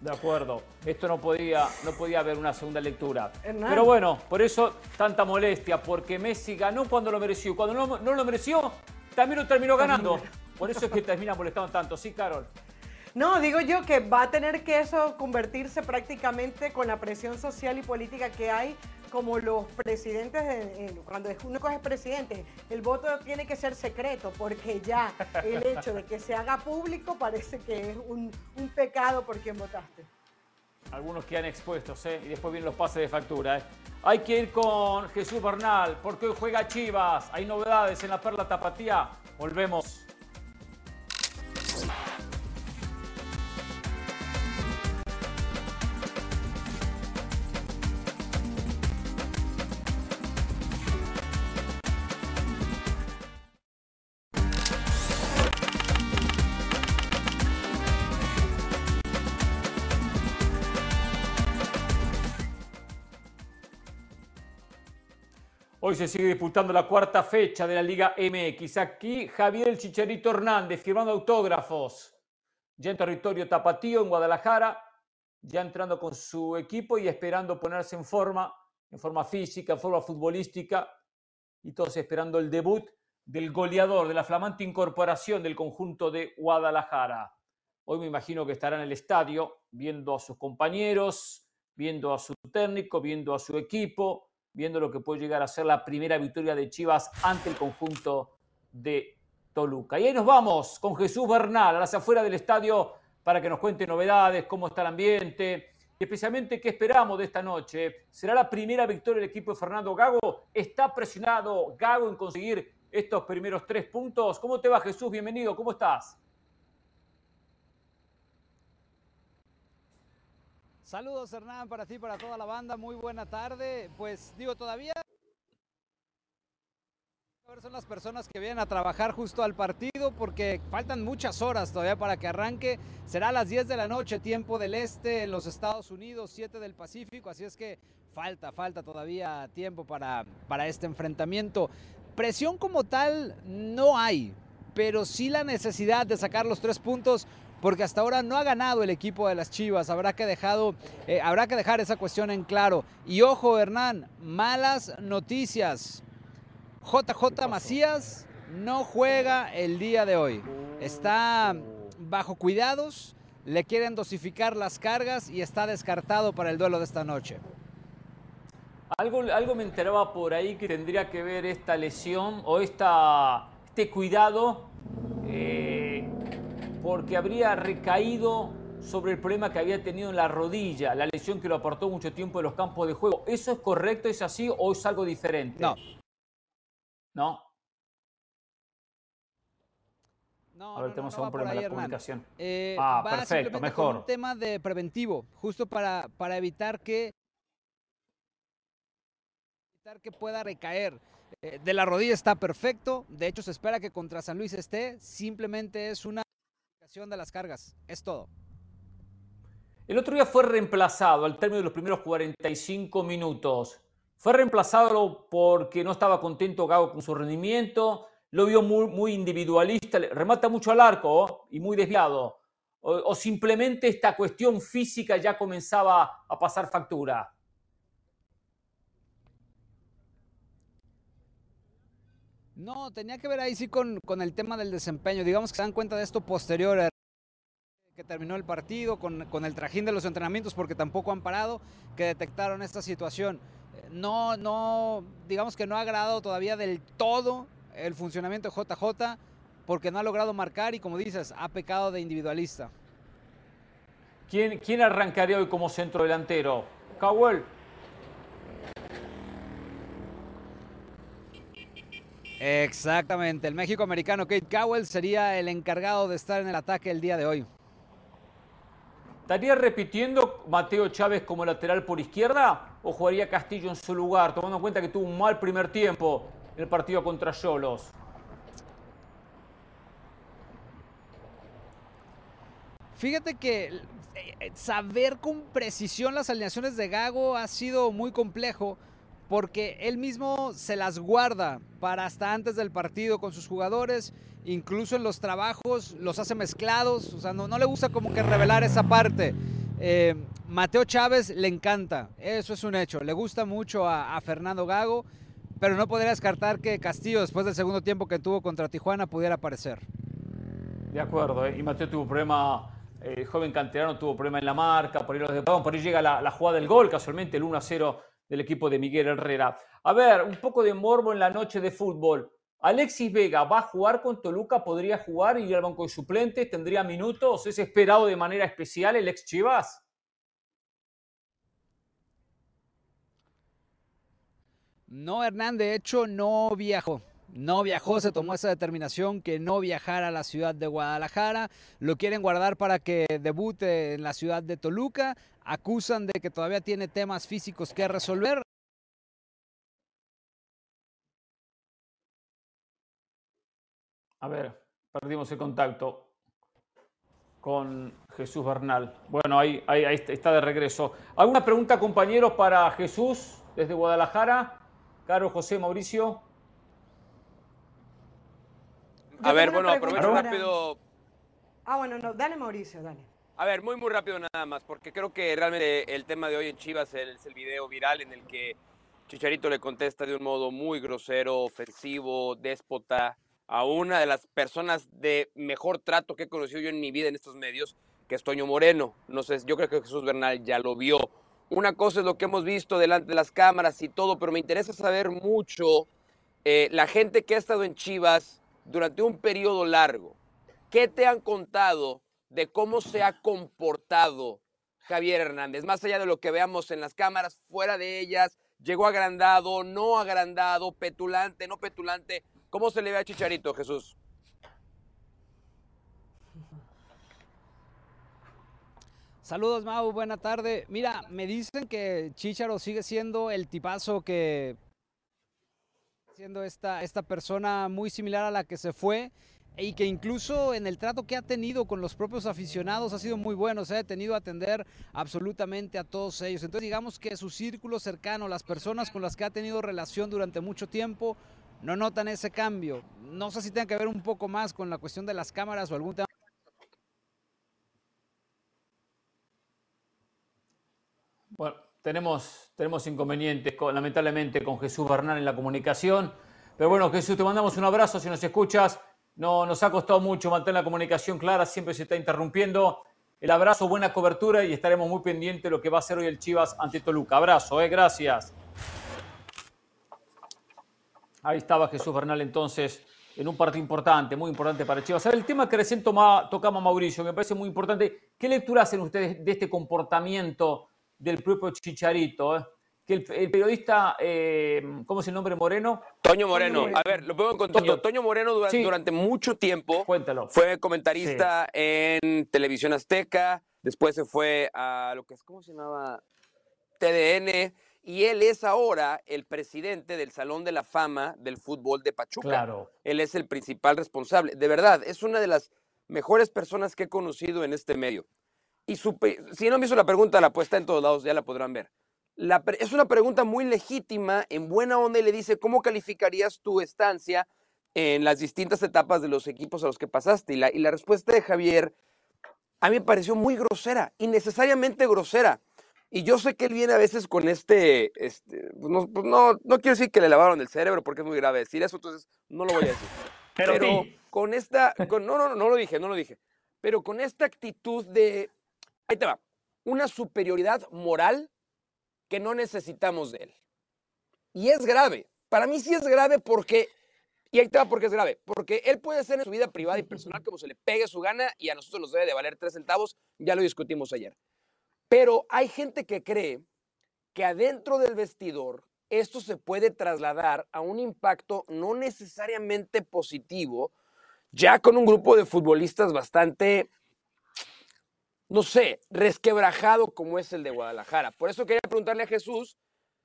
De acuerdo, esto no podía, no podía haber una segunda lectura. Pero bueno, por eso tanta molestia, porque Messi ganó cuando lo mereció. Cuando no, no lo mereció, también lo terminó ganando. Por eso es que termina molestando tanto. Sí, Carol. No, digo yo que va a tener que eso convertirse prácticamente con la presión social y política que hay como los presidentes, cuando uno es presidente, el voto tiene que ser secreto porque ya el hecho de que se haga público parece que es un, pecado por quien votaste. Algunos quedan expuestos, ¿eh? Y después vienen los pases de factura, ¿eh? Hay que ir con Jesús Bernal, porque hoy juega Chivas. Hay novedades en la Perla Tapatía. Volvemos. Hoy se sigue disputando la cuarta fecha de la Liga MX. Aquí Javier el Chicharito Hernández firmando autógrafos. Ya en territorio tapatío, en Guadalajara, ya entrando con su equipo y esperando ponerse en forma, en forma física, en forma futbolística, y todos esperando el debut del goleador, de la flamante incorporación del conjunto de Guadalajara. Hoy me imagino que estará en el estadio viendo a sus compañeros, viendo a su técnico, viendo a su equipo, viendo lo que puede llegar a ser la primera victoria de Chivas ante el conjunto de Toluca. Y ahí nos vamos con Jesús Bernal a las afueras del estadio para que nos cuente novedades, cómo está el ambiente y especialmente qué esperamos de esta noche. ¿Será la primera victoria del equipo de Fernando Gago? ¿Está presionado Gago en conseguir estos primeros tres puntos? ¿Cómo te va Jesús? Bienvenido, ¿cómo estás? Saludos Hernán para ti, para toda la banda, muy buena tarde. Pues digo, todavía son las personas que vienen a trabajar justo al partido porque faltan muchas horas todavía para que arranque. Será a las 10 de la noche, tiempo del este en los Estados Unidos, 7 del Pacífico, así es que falta, falta todavía tiempo para, para este enfrentamiento. Presión como tal no hay, pero sí la necesidad de sacar los tres puntos porque hasta ahora no ha ganado el equipo de las Chivas. Habrá que, dejado, eh, habrá que dejar esa cuestión en claro. Y ojo, Hernán, malas noticias. JJ Macías no juega el día de hoy. Está bajo cuidados, le quieren dosificar las cargas y está descartado para el duelo de esta noche. Algo, algo me enteraba por ahí que tendría que ver esta lesión o esta, este cuidado. Eh, porque habría recaído sobre el problema que había tenido en la rodilla, la lesión que lo aportó mucho tiempo en los campos de juego. ¿Eso es correcto, es así o es algo diferente? No. ¿No? No, a ver, tenemos un problema de comunicación. Eh, ah, perfecto, mejor. un tema de preventivo, justo para, para evitar que evitar que pueda recaer. Eh, de la rodilla está perfecto, de hecho se espera que contra San Luis esté, simplemente es una de las cargas, es todo. El otro día fue reemplazado al término de los primeros 45 minutos. Fue reemplazado porque no estaba contento Gago con su rendimiento, lo vio muy, muy individualista, remata mucho al arco y muy desviado. o simplemente esta cuestión física ya comenzaba a pasar factura. No, tenía que ver ahí sí con, con, el tema del desempeño. Digamos que se dan cuenta de esto posterior que terminó el partido, con, con, el trajín de los entrenamientos, porque tampoco han parado, que detectaron esta situación. Eh, no, no, digamos que no ha agradado todavía del todo el funcionamiento de JJ, porque no ha logrado marcar y como dices, ha pecado de individualista. ¿Quién, quién arrancaría hoy como centro delantero? Cowell. Exactamente, el México americano Kate Cowell sería el encargado de estar en el ataque el día de hoy. ¿Estaría repitiendo Mateo Chávez como lateral por izquierda o jugaría Castillo en su lugar, tomando en cuenta que tuvo un mal primer tiempo en el partido contra Cholos? Fíjate que eh, saber con precisión las alineaciones de Gago ha sido muy complejo porque él mismo se las guarda para hasta antes del partido con sus jugadores, incluso en los trabajos los hace mezclados, o sea, no, le gusta como que revelar esa parte. Eh, Mateo Chávez le encanta, eso es un hecho, le gusta mucho a, Fernando Gago, pero no podría descartar que Castillo, después del segundo tiempo que tuvo contra Tijuana, pudiera aparecer. De acuerdo, ¿eh? y Mateo tuvo problema, el joven canterano tuvo problema en la marca, por ahí, los de, por ahí llega la, la jugada del gol, casualmente el 1 a 0 del equipo de Miguel Herrera. A ver, un poco de morbo en la noche de fútbol. Alexis Vega va a jugar con Toluca, podría jugar y ir al banco de suplentes, tendría minutos, es esperado de manera especial el ex Chivas. No, Hernán, de hecho no viajó. No viajó, se tomó esa determinación que no viajara a la ciudad de Guadalajara. Lo quieren guardar para que debute en la ciudad de Toluca acusan de que todavía tiene temas físicos que resolver. A ver, perdimos el contacto con Jesús Bernal. Bueno, ahí, está de regreso. ¿Alguna pregunta, compañeros, para Jesús desde Guadalajara? Caro José Mauricio. A ver, bueno, aprovecho rápido. Ah, bueno, no, dale Mauricio, dale. A ver, muy, muy rápido nada más, porque creo que realmente el tema de hoy en Chivas es el video viral en el que Chicharito le contesta de un modo muy grosero, ofensivo, déspota a una de las personas de mejor trato que he conocido yo en mi vida en estos medios, que es Toño Moreno. No sé, yo creo que Jesús Bernal ya lo vio. Una cosa es lo que hemos visto delante de las cámaras y todo, pero me interesa saber mucho eh, la gente que ha estado en Chivas durante un periodo largo. ¿Qué te han contado de cómo se ha comportado Javier Hernández, más allá de lo que veamos en las cámaras, fuera de ellas, llegó agrandado, no agrandado, petulante, no petulante. ¿Cómo se le ve a Chicharito, Jesús? Saludos, Mau, buena tarde. Mira, me dicen que Chicharo sigue siendo el tipazo que siendo esta, esta persona muy similar a la que se fue y que incluso en el trato que ha tenido con los propios aficionados ha sido muy bueno, se ha tenido a atender absolutamente a todos ellos. Entonces digamos que su círculo cercano, las personas con las que ha tenido relación durante mucho tiempo, no notan ese cambio. No sé si tiene que ver un poco más con la cuestión de las cámaras o algún tema. Bueno, tenemos, tenemos inconvenientes, lamentablemente, con Jesús Bernal en la comunicación. Pero bueno, Jesús, te mandamos un abrazo si nos escuchas. No, nos ha costado mucho mantener la comunicación clara, siempre se está interrumpiendo. El abrazo, buena cobertura y estaremos muy pendientes de lo que va a hacer hoy el Chivas ante Toluca. Abrazo, eh, gracias. Ahí estaba Jesús Bernal entonces en un partido importante, muy importante para Chivas. El tema que recién tocamos Mauricio, me parece muy importante. ¿Qué lectura hacen ustedes de este comportamiento del propio Chicharito? Eh? que el, periodista, eh, ¿cómo es el nombre Moreno? Toño Moreno. A ver, lo pongo en contexto. Toño, Moreno durante, mucho tiempo fue comentarista en Televisión Azteca, después se fue a lo que es, ¿cómo se llamaba? TDN. Y él es ahora el presidente del Salón de la Fama del Fútbol de Pachuca. Claro. Él es el principal responsable. De verdad, es una de las mejores personas que he conocido en este medio. Y si no me hizo la pregunta, la puesta en todos lados, ya la podrán ver es una pregunta muy legítima, en buena onda, y le dice, ¿cómo calificarías tu estancia en las distintas etapas de los equipos a los que pasaste? Y la, y la respuesta de Javier a mí me pareció muy grosera, innecesariamente grosera. Y yo sé que él viene a veces con este, este pues no, pues no, no, quiero decir que le lavaron el cerebro porque es muy grave decir eso, entonces no lo voy a decir. Pero, con esta, con, no, no, no, no lo dije, no lo dije. Pero con esta actitud de, ahí te va, una superioridad moral que no necesitamos de él. Y es grave. Para mí sí es grave porque, y ahí te va porque es grave, porque él puede ser en su vida privada y personal como se le pegue su gana y a nosotros nos debe de valer tres centavos, ya lo discutimos ayer. Pero hay gente que cree que adentro del vestidor esto se puede trasladar a un impacto no necesariamente positivo, ya con un grupo de futbolistas bastante no sé, resquebrajado como es el de Guadalajara. Por eso quería preguntarle a Jesús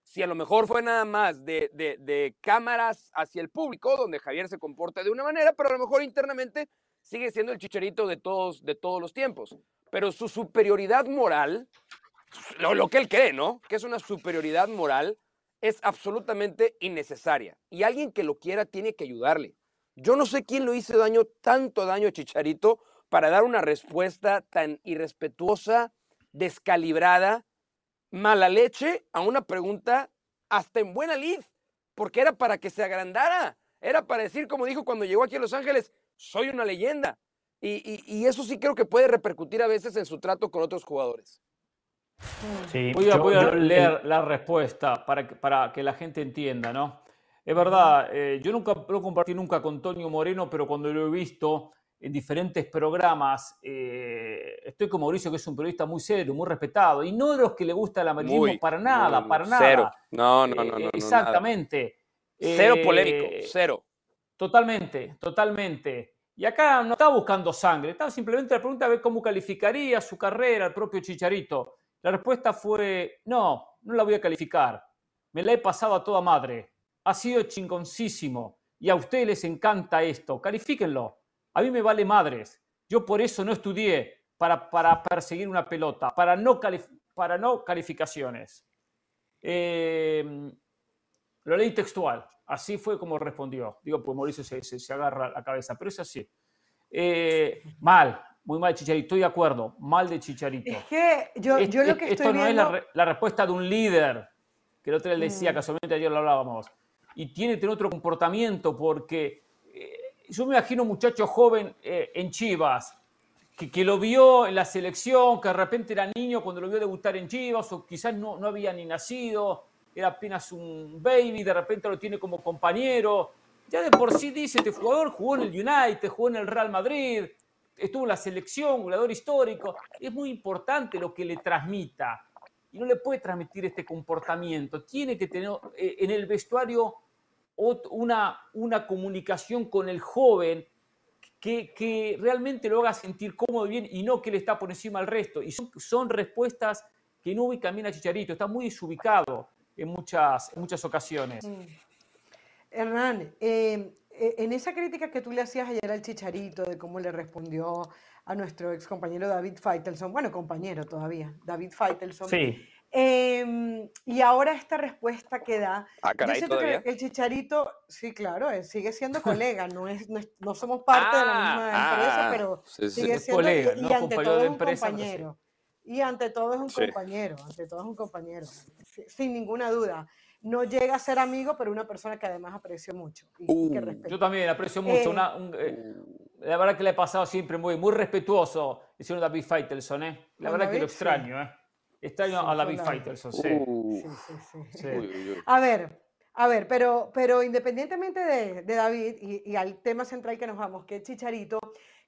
si a lo mejor fue nada más de, de, cámaras hacia el público, donde Javier se comporta de una manera, pero a lo mejor internamente sigue siendo el chicharito de todos, de todos los tiempos. Pero su superioridad moral, lo, lo que él cree, ¿no? Que es una superioridad moral, es absolutamente innecesaria. Y alguien que lo quiera tiene que ayudarle. Yo no sé quién lo hizo daño, tanto daño a Chicharito, para dar una respuesta tan irrespetuosa, descalibrada, mala leche a una pregunta hasta en buena lid, porque era para que se agrandara, era para decir, como dijo cuando llegó aquí a Los Ángeles, soy una leyenda. Y, eso sí creo que puede repercutir a veces en su trato con otros jugadores. Sí, voy a, leer la respuesta para que, para que la gente entienda, ¿no? Es verdad, eh, yo nunca lo compartí nunca con Antonio Moreno, pero cuando lo he visto, en diferentes programas. Eh, estoy con Mauricio, que es un periodista muy serio, muy respetado, y no de los que le gusta el amarillismo para nada, para nada. Cero. No, no, no, no. exactamente. cero polémico, eh, cero. Totalmente, totalmente. Y acá no estaba buscando sangre, estaba simplemente la pregunta de ver cómo calificaría su carrera el propio Chicharito. La respuesta fue, no, no la voy a calificar. Me la he pasado a toda madre. Ha sido chingoncísimo. Y a ustedes les encanta esto. Califíquenlo. A mí me vale madres. Yo por eso no estudié para, para perseguir una pelota, para no, para no calificaciones. Eh, lo leí textual. Así fue como respondió. Digo, pues Mauricio se, se, agarra la cabeza, pero es así. Eh, mal, muy mal Chicharito. Estoy de acuerdo. Mal de Chicharito. Es que yo, yo lo que estoy Esto no es la, respuesta de un líder, que el otro le decía, mm. casualmente ayer lo hablábamos. Y tiene que tener otro comportamiento porque yo me imagino un muchacho joven eh, en Chivas, que, lo vio en la selección, que de repente era niño cuando lo vio debutar en Chivas, o quizás no, no había ni nacido, era apenas un baby, de repente lo tiene como compañero. Ya de por sí dice, este jugador jugó en el United, jugó en el Real Madrid, estuvo en la selección, jugador histórico. Es muy importante lo que le transmita. Y no le puede transmitir este comportamiento. Tiene que tener eh, en el vestuario una, una comunicación con el joven que, que, realmente lo haga sentir cómodo y bien y no que le está por encima al resto. Y son, son respuestas que no ubican bien a Chicharito, está muy desubicado en muchas, muchas ocasiones. Mm. Hernán, eh, eh, en esa crítica que tú le hacías ayer al Chicharito, de cómo le respondió a nuestro ex compañero David Feitelson, bueno, compañero todavía, David Feitelson, sí. Em, y ahora esta respuesta que da. Ah, caray, que el Chicharito, sí, claro, sigue siendo colega, no, es, no, somos parte de la misma ah, empresa, pero sigue siendo. Colega, y, ante todo es un compañero. Y ante todo es un compañero, ante todo es un compañero, sin ninguna duda. No llega a ser amigo, pero una persona que además aprecio mucho. Uh, yo también aprecio mucho. Eh, eh, la verdad que le he pasado siempre muy, muy respetuoso el señor David Feitelson. ¿eh? La verdad que lo extraño. ¿eh? Está a la Big Fighters, uh. sí. sí, sí, A ver, a ver, pero, pero independientemente de, David y, al tema central que nos vamos, que es Chicharito,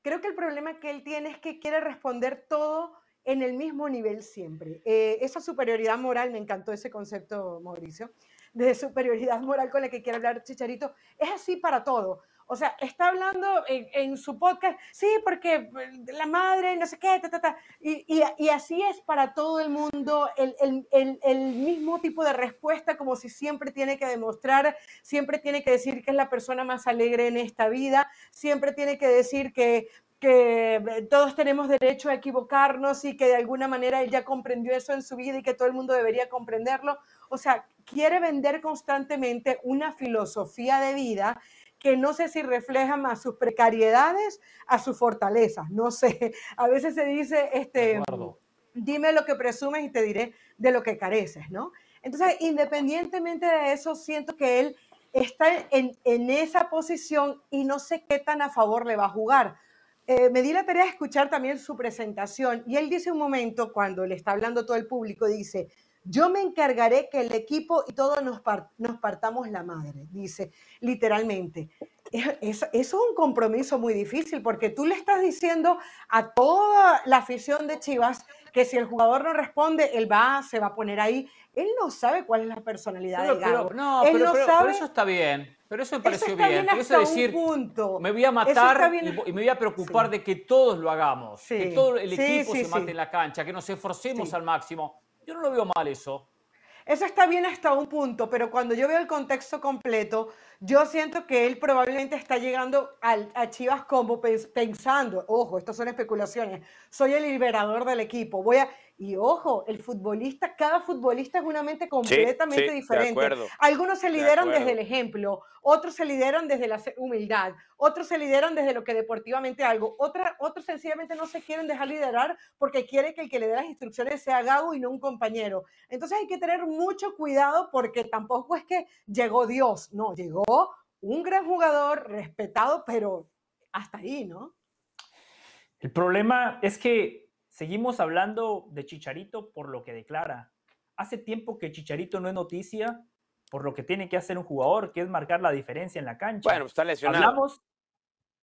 creo que el problema que él tiene es que quiere responder todo en el mismo nivel siempre. Eh, esa superioridad moral, me encantó ese concepto, Mauricio, de superioridad moral con la que quiere hablar Chicharito, es así para todo. O sea, está hablando en, su podcast, sí, porque eh, la madre, no sé qué, ta, ta, ta. Y, así es para todo el mundo, el, mismo tipo de respuesta, como si siempre tiene que demostrar, siempre tiene que decir que es la persona más alegre en esta vida, siempre tiene que decir que, eh, todos tenemos derecho a equivocarnos y que de alguna manera él ya comprendió eso en su vida y que todo el mundo debería comprenderlo. O sea, quiere vender constantemente una filosofía de vida que no sé si refleja más sus precariedades a sus fortalezas. No sé, a veces se dice, este, dime lo que presumes y te diré de lo que careces, ¿no? Entonces, independientemente de eso, siento que él está en, en esa posición y no sé qué tan a favor le va a jugar eh, me di la tarea de escuchar también su presentación y él dice un momento, cuando le está hablando todo el público, dice, yo me encargaré que el equipo y todos nos, nos partamos la madre, dice literalmente. eso es un compromiso muy difícil porque tú le estás diciendo a toda la afición de Chivas que si el jugador no responde, él va, se va a poner ahí. Él no sabe cuál es la personalidad de Gago. no, pero, eso está bien. Pero eso me pareció bien. Eso decir, me voy a matar y, me voy a preocupar de que todos lo hagamos. Que todo el equipo se mate en la cancha, que nos esforcemos al máximo. Yo no lo veo mal eso. Eso está bien hasta un punto, pero cuando yo veo el contexto completo, yo siento que él probablemente está llegando a Chivas como pensando, ojo, estas son especulaciones, soy el liberador del equipo, voy a, y ojo, el futbolista, cada futbolista es una mente completamente diferente. Algunos se lideran desde el ejemplo, otros se lideran desde la humildad, otros se lideran desde lo que deportivamente algo, otra, otros sencillamente no se quieren dejar liderar porque quiere que el que le dé las instrucciones sea Gago y no un compañero. Entonces hay que tener mucho cuidado porque tampoco es que llegó Dios, no, llegó un gran jugador respetado, pero hasta ahí, ¿no? El problema es que Seguimos hablando de Chicharito por lo que declara. Hace tiempo que Chicharito no es noticia por lo que tiene que hacer un jugador, que es marcar la diferencia en la cancha. Bueno, está lesionado. Hablamos...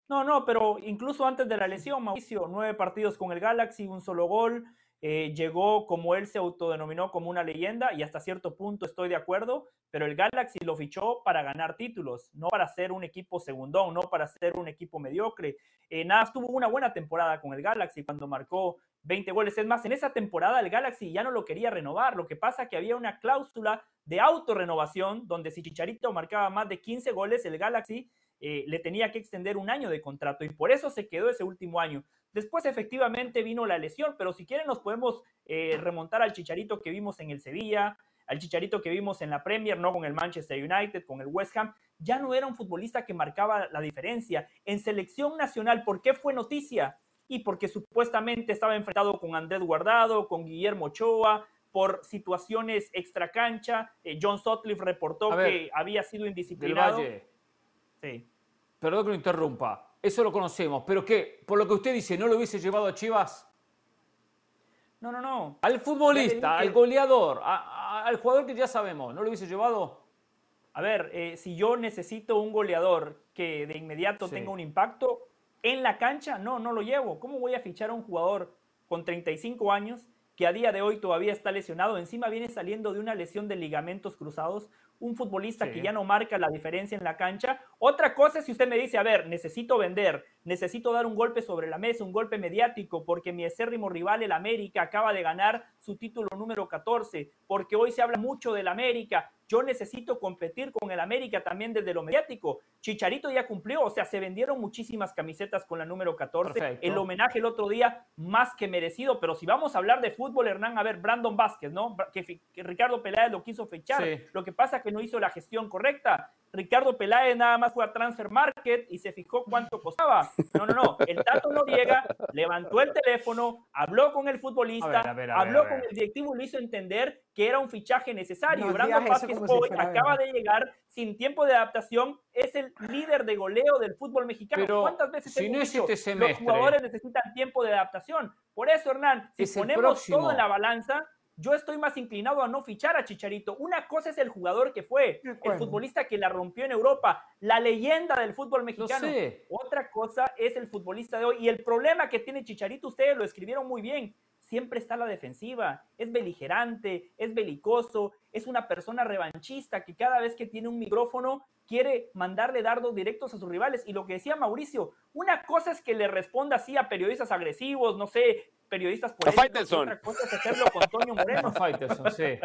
No, no, pero incluso antes de la lesión, Mauricio, nueve partidos con el Galaxy, un solo gol, eh, llegó como él se autodenominó como una leyenda y hasta cierto punto estoy de acuerdo, pero el Galaxy lo fichó para ganar títulos, no para ser un equipo segundón, no para ser un equipo mediocre. Eh, nada, tuvo una buena temporada con el Galaxy cuando marcó 20 goles. Es más, en esa temporada el Galaxy ya no lo quería renovar. Lo que pasa que había una cláusula de autorrenovación donde si Chicharito marcaba más de 15 goles, el Galaxy eh, le tenía que extender un año de contrato y por eso se quedó ese último año. Después efectivamente vino la lesión, pero si quieren nos podemos eh, remontar al Chicharito que vimos en el Sevilla, al Chicharito que vimos en la Premier, no con el Manchester United, con el West Ham. Ya no era un futbolista que marcaba la diferencia. En selección nacional, ¿por qué fue noticia? y porque supuestamente estaba enfrentado con Andrés Guardado, con Guillermo Ochoa, por situaciones extracancha. Eh, John Sutcliffe reportó que había sido indisciplinado. Sí. Perdón que lo interrumpa. Eso lo conocemos. Pero que, por lo que usted dice, ¿no lo hubiese llevado a Chivas? No, no, no. Al futbolista, al goleador, al jugador que ya sabemos, ¿no lo hubiese llevado? A ver, eh, si yo necesito un goleador que de inmediato tenga un impacto, en la cancha, no, no lo llevo. ¿Cómo voy a fichar a un jugador con 35 años que a día de hoy todavía está lesionado? Encima viene saliendo de una lesión de ligamentos cruzados, un futbolista que ya no marca la diferencia en la cancha. Otra cosa es si usted me dice, a ver, necesito vender, necesito dar un golpe sobre la mesa, un golpe mediático, porque mi acérrimo rival, el América, acaba de ganar su título número 14, porque hoy se habla mucho del América, yo necesito competir con el América también desde lo mediático. Chicharito ya cumplió, o sea, se vendieron muchísimas camisetas con la número 14. El homenaje el otro día, más que merecido, pero si vamos a hablar de fútbol, Hernán, a ver, Brandon Vázquez, ¿no? Que, Ricardo Peláez lo quiso fechar. Lo que pasa es que no hizo la gestión correcta. Ricardo Peláez nada más fue a Transfer Market y se fijó cuánto costaba. No, no, no. El Tato Noriega levantó el teléfono, habló con el futbolista, habló con el directivo y lo hizo entender que era un fichaje necesario. Brandon Vázquez hoy acaba de llegar sin tiempo de adaptación, es el líder de goleo del fútbol mexicano. ¿Cuántas veces si no dicho, este los jugadores necesitan tiempo de adaptación? Por eso, Hernán, si ponemos todo en la balanza, yo estoy más inclinado a no fichar a Chicharito. Una cosa es el jugador que fue, el futbolista que la rompió en Europa, la leyenda del fútbol mexicano. Otra cosa es el futbolista de hoy. Y el problema que tiene Chicharito, ustedes lo escribieron muy bien, siempre está a la defensiva, es beligerante, es belicoso, es una persona revanchista que cada vez que tiene un micrófono quiere mandarle dardos directos a sus rivales. Y lo que decía Mauricio, una cosa es que le responda así a periodistas agresivos, no sé, periodistas políticos, otra cosa es hacerlo con Toño Moreno. Faitelson, sí.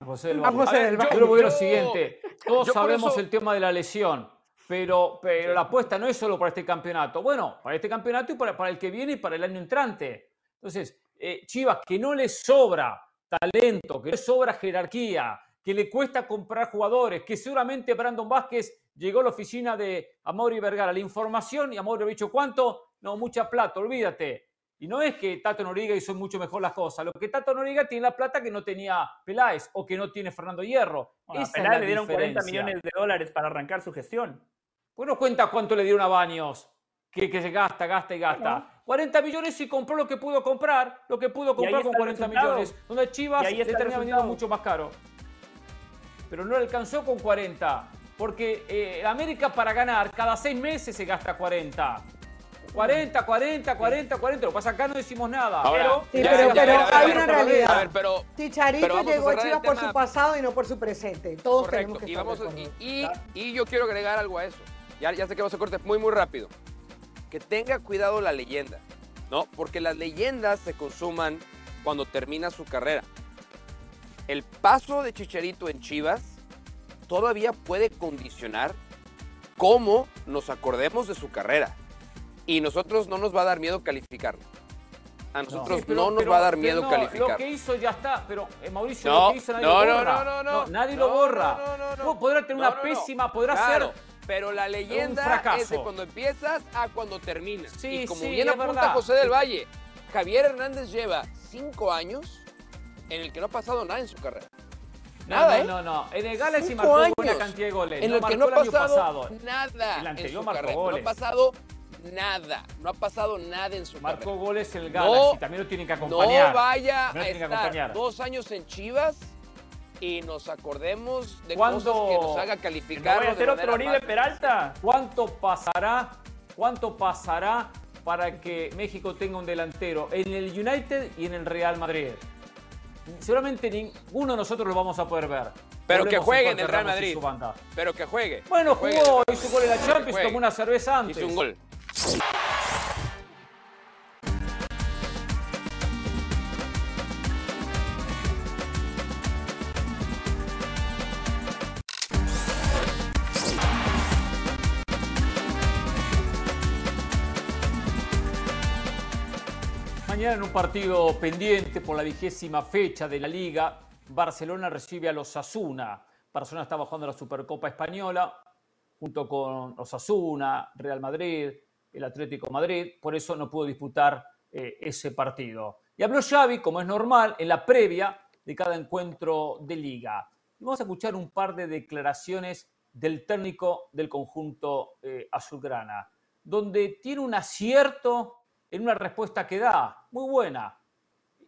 José del Valle. José del Valle. Yo, lo voy a lo siguiente. Todos sabemos el tema de la lesión. Pero, pero la apuesta no es solo para este campeonato. Bueno, para este campeonato y para, para el que viene y para el año entrante. Entonces, eh, Chivas, que no le sobra talento, que le sobra jerarquía, que le cuesta comprar jugadores, que seguramente Brandon Vázquez llegó a la oficina de Amaury Vergara, la información y Amaury ha dicho, ¿cuánto? No, mucha plata, olvídate. Y no es que Tato Noriga hizo mucho mejor las cosas. Lo que Tato Noriga tiene la plata que no tenía Peláez o que no tiene Fernando Hierro. a Peláez le dieron 40 millones de dólares para arrancar su gestión. Bueno, cuenta cuánto le dieron a Baños, que, que se gasta, gasta y gasta. 40 millones y compró lo que pudo comprar, lo que pudo comprar con 40 millones. Donde Chivas le termina vendiendo mucho más caro. Pero no alcanzó con 40. Porque eh, América para ganar cada seis meses se gasta 40. 40, 40, 40, 40. Lo que pasa acá no decimos nada. pero, pero, hay una realidad. pero, Chicharito llegó a Chivas por su pasado y no por su presente. Todos tenemos que y, y, yo quiero agregar algo a eso. Ya, ya sé que vamos a cortar muy, muy rápido. Que tenga cuidado la leyenda, ¿no? Porque las leyendas se consuman cuando termina su carrera. El paso de Chicharito en Chivas todavía puede condicionar cómo nos acordemos de su carrera. Y nosotros no nos va a dar miedo calificarlo. A nosotros no, nos va a dar miedo calificarlo. Lo que hizo ya está, pero eh, Mauricio, lo que hizo nadie lo borra. No, no, no, nadie lo borra. No, podrá tener una pésima, podrá ser. Pero la leyenda es de cuando empiezas a cuando terminas. y como bien apunta José del Valle, Javier Hernández lleva cinco años en el que no ha pasado nada en su carrera. Nada, no, no, no, En el Galaxy marcó una cantidad de goles. En el que no ha pasado, nada. El anterior marcó goles. No ha pasado nada. No ha pasado nada en su Marcó goles el Galaxy, también lo tienen que acompañar. No vaya a estar dos años en Chivas y nos acordemos de cosas que nos haga calificar. Voy a hacer otro Oribe Peralta. ¿Cuánto pasará? ¿Cuánto pasará para que México tenga un delantero en el United y en el Real Madrid? Seguramente ninguno de nosotros lo vamos a poder ver. Pero que juegue en el Real Madrid. Pero que juegue. Bueno, jugó, hizo gol en la Champions, tomó una cerveza antes. Hizo un gol. Mañana en un partido pendiente por la vigésima fecha de la Liga, Barcelona recibe a los Asuna. Barcelona está bajando la Supercopa Española junto con Osasuna, Real Madrid, el Atlético Madrid, por eso no pudo disputar eh, ese partido. Y habló Xavi, como es normal, en la previa de cada encuentro de liga. Vamos a escuchar un par de declaraciones del técnico del conjunto eh, azulgrana, donde tiene un acierto en una respuesta que da, muy buena,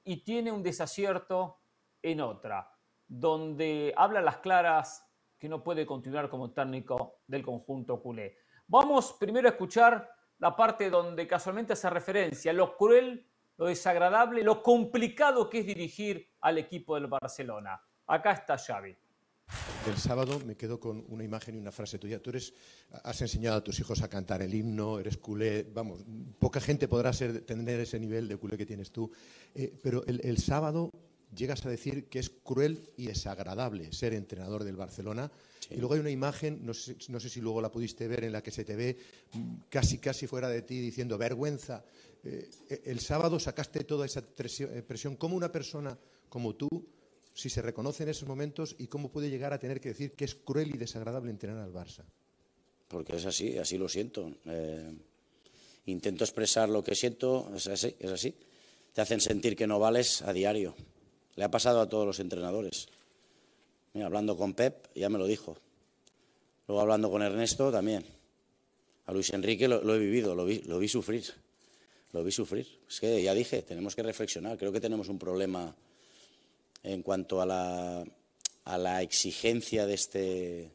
y tiene un desacierto en otra, donde habla las claras que no puede continuar como técnico del conjunto culé. Vamos primero a escuchar la parte donde casualmente hace referencia lo cruel, lo desagradable, lo complicado que es dirigir al equipo del Barcelona. Acá está Xavi. El sábado me quedo con una imagen y una frase tuya. Tú eres, has enseñado a tus hijos a cantar el himno, eres culé, vamos, poca gente podrá ser, tener ese nivel de culé que tienes tú. Eh, pero el, sábado llegas a decir que es cruel y desagradable ser entrenador del Barcelona. Y luego hay una imagen, no sé, si luego la pudiste ver, en la que se te ve casi, casi fuera de ti diciendo vergüenza. Eh, el sábado sacaste toda esa eh, presión. ¿Cómo una persona como tú, si se reconoce en esos momentos, y cómo puede llegar a tener que decir que es cruel y desagradable entrenar al Barça? Porque es así, así lo siento. Eh, intento expresar lo que siento, es así, es así. Te hacen sentir que no vales a diario. Le ha pasado a todos los entrenadores. hablando con Pep ya me lo dijo. Luego hablando con Ernesto también. A Luis Enrique lo, he vivido, lo vi, lo vi sufrir. Lo vi sufrir. Es que ya dije, tenemos que reflexionar. Creo que tenemos un problema en cuanto a la, a la exigencia de este,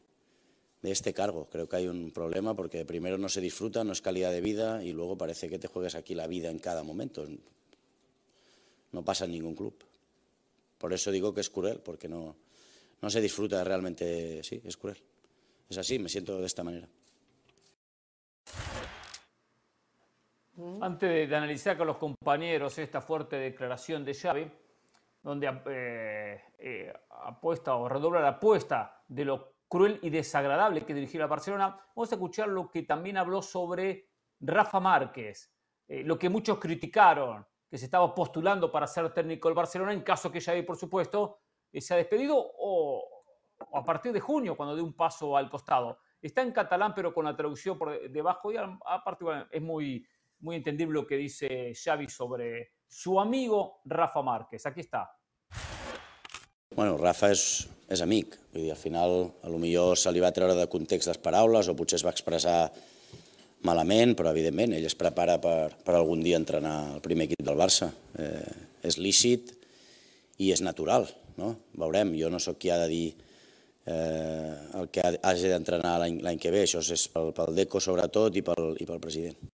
de este cargo. Creo que hay un problema porque primero no se disfruta, no es calidad de vida y luego parece que te juegas aquí la vida en cada momento. No pasa en ningún club. Por eso digo que es cruel, porque no, no se disfruta realmente, sí, es cruel. Es así, me siento de esta manera. Antes de, analizar con los compañeros esta fuerte declaración de Xavi, donde eh, eh, apuesta o redobla la apuesta de lo cruel y desagradable que dirigir a Barcelona. Vamos a escuchar lo que también habló sobre Rafa Márquez, eh, lo que muchos criticaron, que se estaba postulando para ser técnico del Barcelona en caso que Xavi, por supuesto, eh, se ha despedido o, a partir de junio, cuando dé un paso al costado. Está en catalán, pero con la traducción por debajo y aparte es muy, muy entendible lo que dice Xavi sobre su amigo Rafa Márquez. Aquí está. Bueno, Rafa és, és amic, vull dir, al final a lo millor se li va treure de context les paraules o potser es va expressar malament, però evidentment ell es prepara per, per algun dia entrenar el primer equip del Barça. Eh, és lícit i és natural, no? Veurem, jo no sóc qui ha de dir eh, el que hagi d'entrenar l'any que ve, això és pel, pel DECO sobretot i pel, i pel president.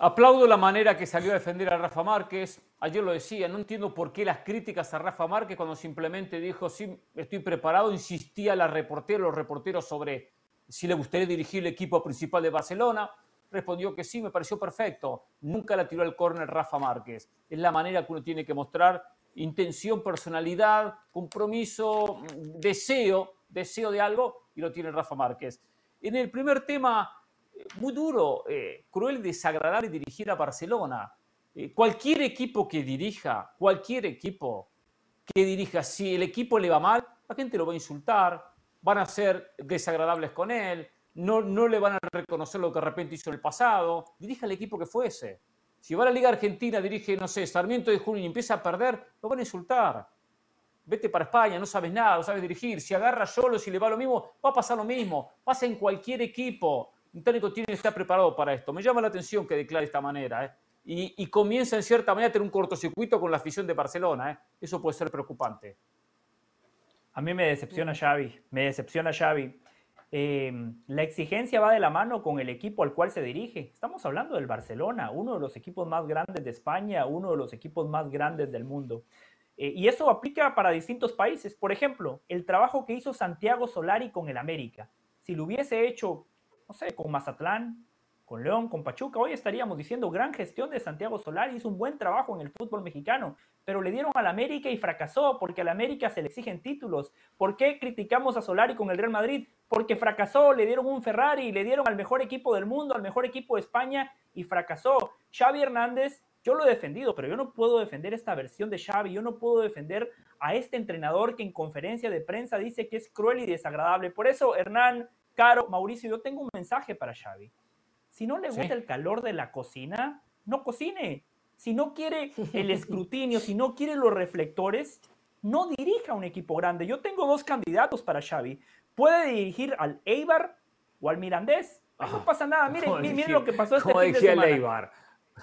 Aplaudo la manera que salió a defender a Rafa Márquez. Ayer lo decía, no entiendo por qué las críticas a Rafa Márquez cuando simplemente dijo, sí, estoy preparado, insistía la reportera, los reporteros sobre si le gustaría dirigir el equipo principal de Barcelona. Respondió que sí, me pareció perfecto. Nunca la tiró al córner Rafa Márquez. Es la manera que uno tiene que mostrar intención, personalidad, compromiso, deseo, deseo de algo, y lo tiene Rafa Márquez. En el primer tema, muy duro, eh, cruel desagradable dirigir a Barcelona. Eh, cualquier equipo que dirija, cualquier equipo que dirija, si el equipo le va mal, la gente lo va a insultar, van a ser desagradables con él, no, no le van a reconocer lo que de repente hizo en el pasado. Dirija el equipo que fuese. Si va a la Liga Argentina, dirige, no sé, Sarmiento de Junio y empieza a perder, lo van a insultar. Vete para España, no sabes nada, no sabes dirigir. Si agarra solo, si le va lo mismo, va a pasar lo mismo. Pasa en cualquier equipo un técnico tiene que estar preparado para esto. Me llama la atención que declare de esta manera. ¿eh? Y, comienza en cierta manera a tener un cortocircuito con la afición de Barcelona. ¿eh? Eso puede ser preocupante. A mí me decepciona Xavi, me decepciona Xavi. Eh, la exigencia va de la mano con el equipo al cual se dirige. Estamos hablando del Barcelona, uno de los equipos más grandes de España, uno de los equipos más grandes del mundo. y eso aplica para distintos países. Por ejemplo, el trabajo que hizo Santiago Solari con el América. Si lo hubiese hecho no sé, con Mazatlán, con León, con Pachuca, hoy estaríamos diciendo gran gestión de Santiago Solari, hizo un buen trabajo en el fútbol mexicano, pero le dieron al América y fracasó porque al América se le exigen títulos. ¿Por qué criticamos a Solari con el Real Madrid? Porque fracasó, le dieron un Ferrari, le dieron al mejor equipo del mundo, al mejor equipo de España y fracasó. Xavi Hernández, yo lo he defendido, pero yo no puedo defender esta versión de Xavi, yo no puedo defender a este entrenador que en conferencia de prensa dice que es cruel y desagradable. Por eso, Hernán, Caro, Mauricio, yo tengo un mensaje para Xavi. Si no le gusta el calor de la cocina, no cocine. Si no quiere el escrutinio, si no quiere los reflectores, no dirija un equipo grande. Yo tengo dos candidatos para Xavi. Puede dirigir al Eibar o al Mirandés. No pasa nada. Miren, miren lo que pasó este fin de semana.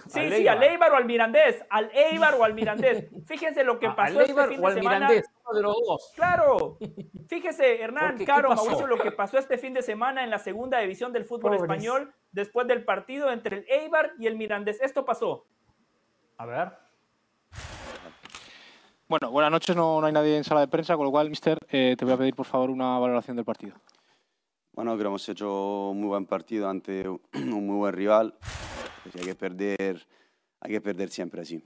Sí, sí, al Eibar o al Mirandés, al Eibar o al Mirandés. Fíjense lo que pasó este fin de semana. Mirandés, de los dos. Claro. Fíjese, Hernán, Caro, Mauricio, lo que pasó este fin de semana en la segunda división del fútbol español después del partido entre el Eibar y el Mirandés. Esto pasó. A ver. Bueno, buenas noches, no, hay nadie en sala de prensa, con lo cual, mister, eh, te voy a pedir por favor una valoración del partido. Bueno, creo que hemos hecho un muy buen partido ante un muy buen rival hay que perder, hay que perder siempre así.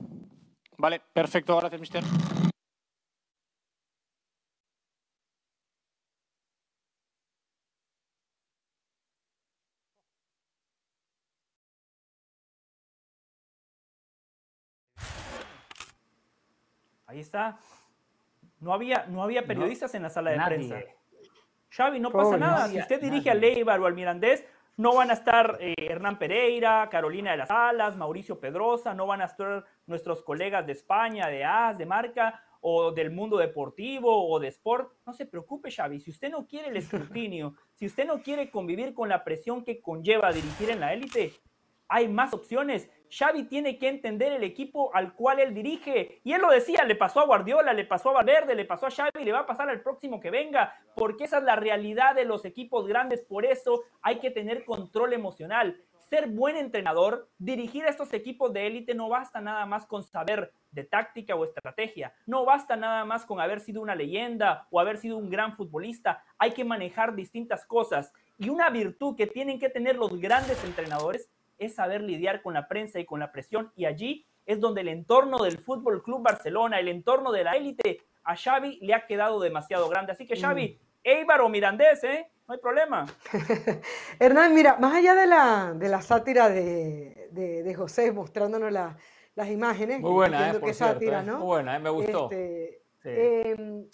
Vale, perfecto, gracias, mister. Está. No había, no había periodistas en la sala de prensa. Xavi, no pasa nada. si usted dirige al Leibar o al Mirandés, no van a estar eh, Hernán Pereira, Carolina de las Alas, Mauricio Pedrosa, no van a estar nuestros colegas de España, de AS, de Marca o del mundo deportivo o de sport. No se preocupe, Xavi. Si usted no quiere el escrutinio, si usted no quiere convivir con la presión que conlleva dirigir en la élite, hay más opciones. Xavi tiene que entender el equipo al cual él dirige. Y él lo decía, le pasó a Guardiola, le pasó a Valverde, le pasó a Xavi, le va a pasar al próximo que venga, porque esa es la realidad de los equipos grandes. Por eso hay que tener control emocional. Ser buen entrenador, dirigir a estos equipos de élite no basta nada más con saber de táctica o estrategia. No basta nada más con haber sido una leyenda o haber sido un gran futbolista. Hay que manejar distintas cosas. Y una virtud que tienen que tener los grandes entrenadores es saber lidiar con la prensa y con la presión y allí es donde el entorno del Fútbol Club Barcelona, el entorno de la élite, a Xavi le ha quedado demasiado grande. Así que mm. Xavi, Eibar o Mirandés, ¿eh? No hay problema. Hernán, mira, más allá de la, de la sátira de, de, José mostrándonos las imágenes. Muy buena, eh, sátira, ¿eh? ¿no? Muy buena, eh, me gustó. Este, em,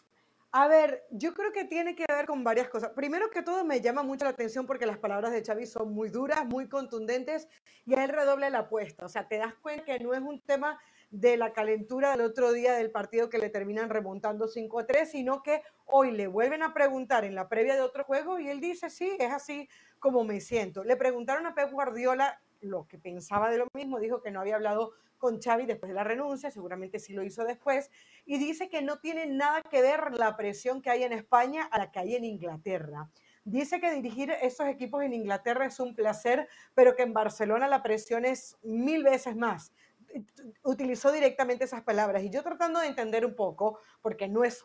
a ver, yo creo que tiene que ver con varias cosas. Primero que todo, me llama mucho la atención porque las palabras de Xavi son muy duras, muy contundentes y él redoble la apuesta. O sea, te das cuenta que no es un tema de la calentura del otro día del partido que le terminan remontando 5 a 3, sino que hoy le vuelven a preguntar en la previa de otro juego y él dice, sí, es así como me siento. Le preguntaron a Pep Guardiola lo que pensaba de lo mismo, dijo que no había hablado con Xavi después de la renuncia, seguramente sí lo hizo después, y dice que no tiene nada que ver la presión que hay en España a la que hay en Inglaterra. Dice que dirigir esos equipos en Inglaterra es un placer, pero que en Barcelona la presión es mil veces más. Utilizó directamente esas palabras y yo tratando de entender un poco, porque no es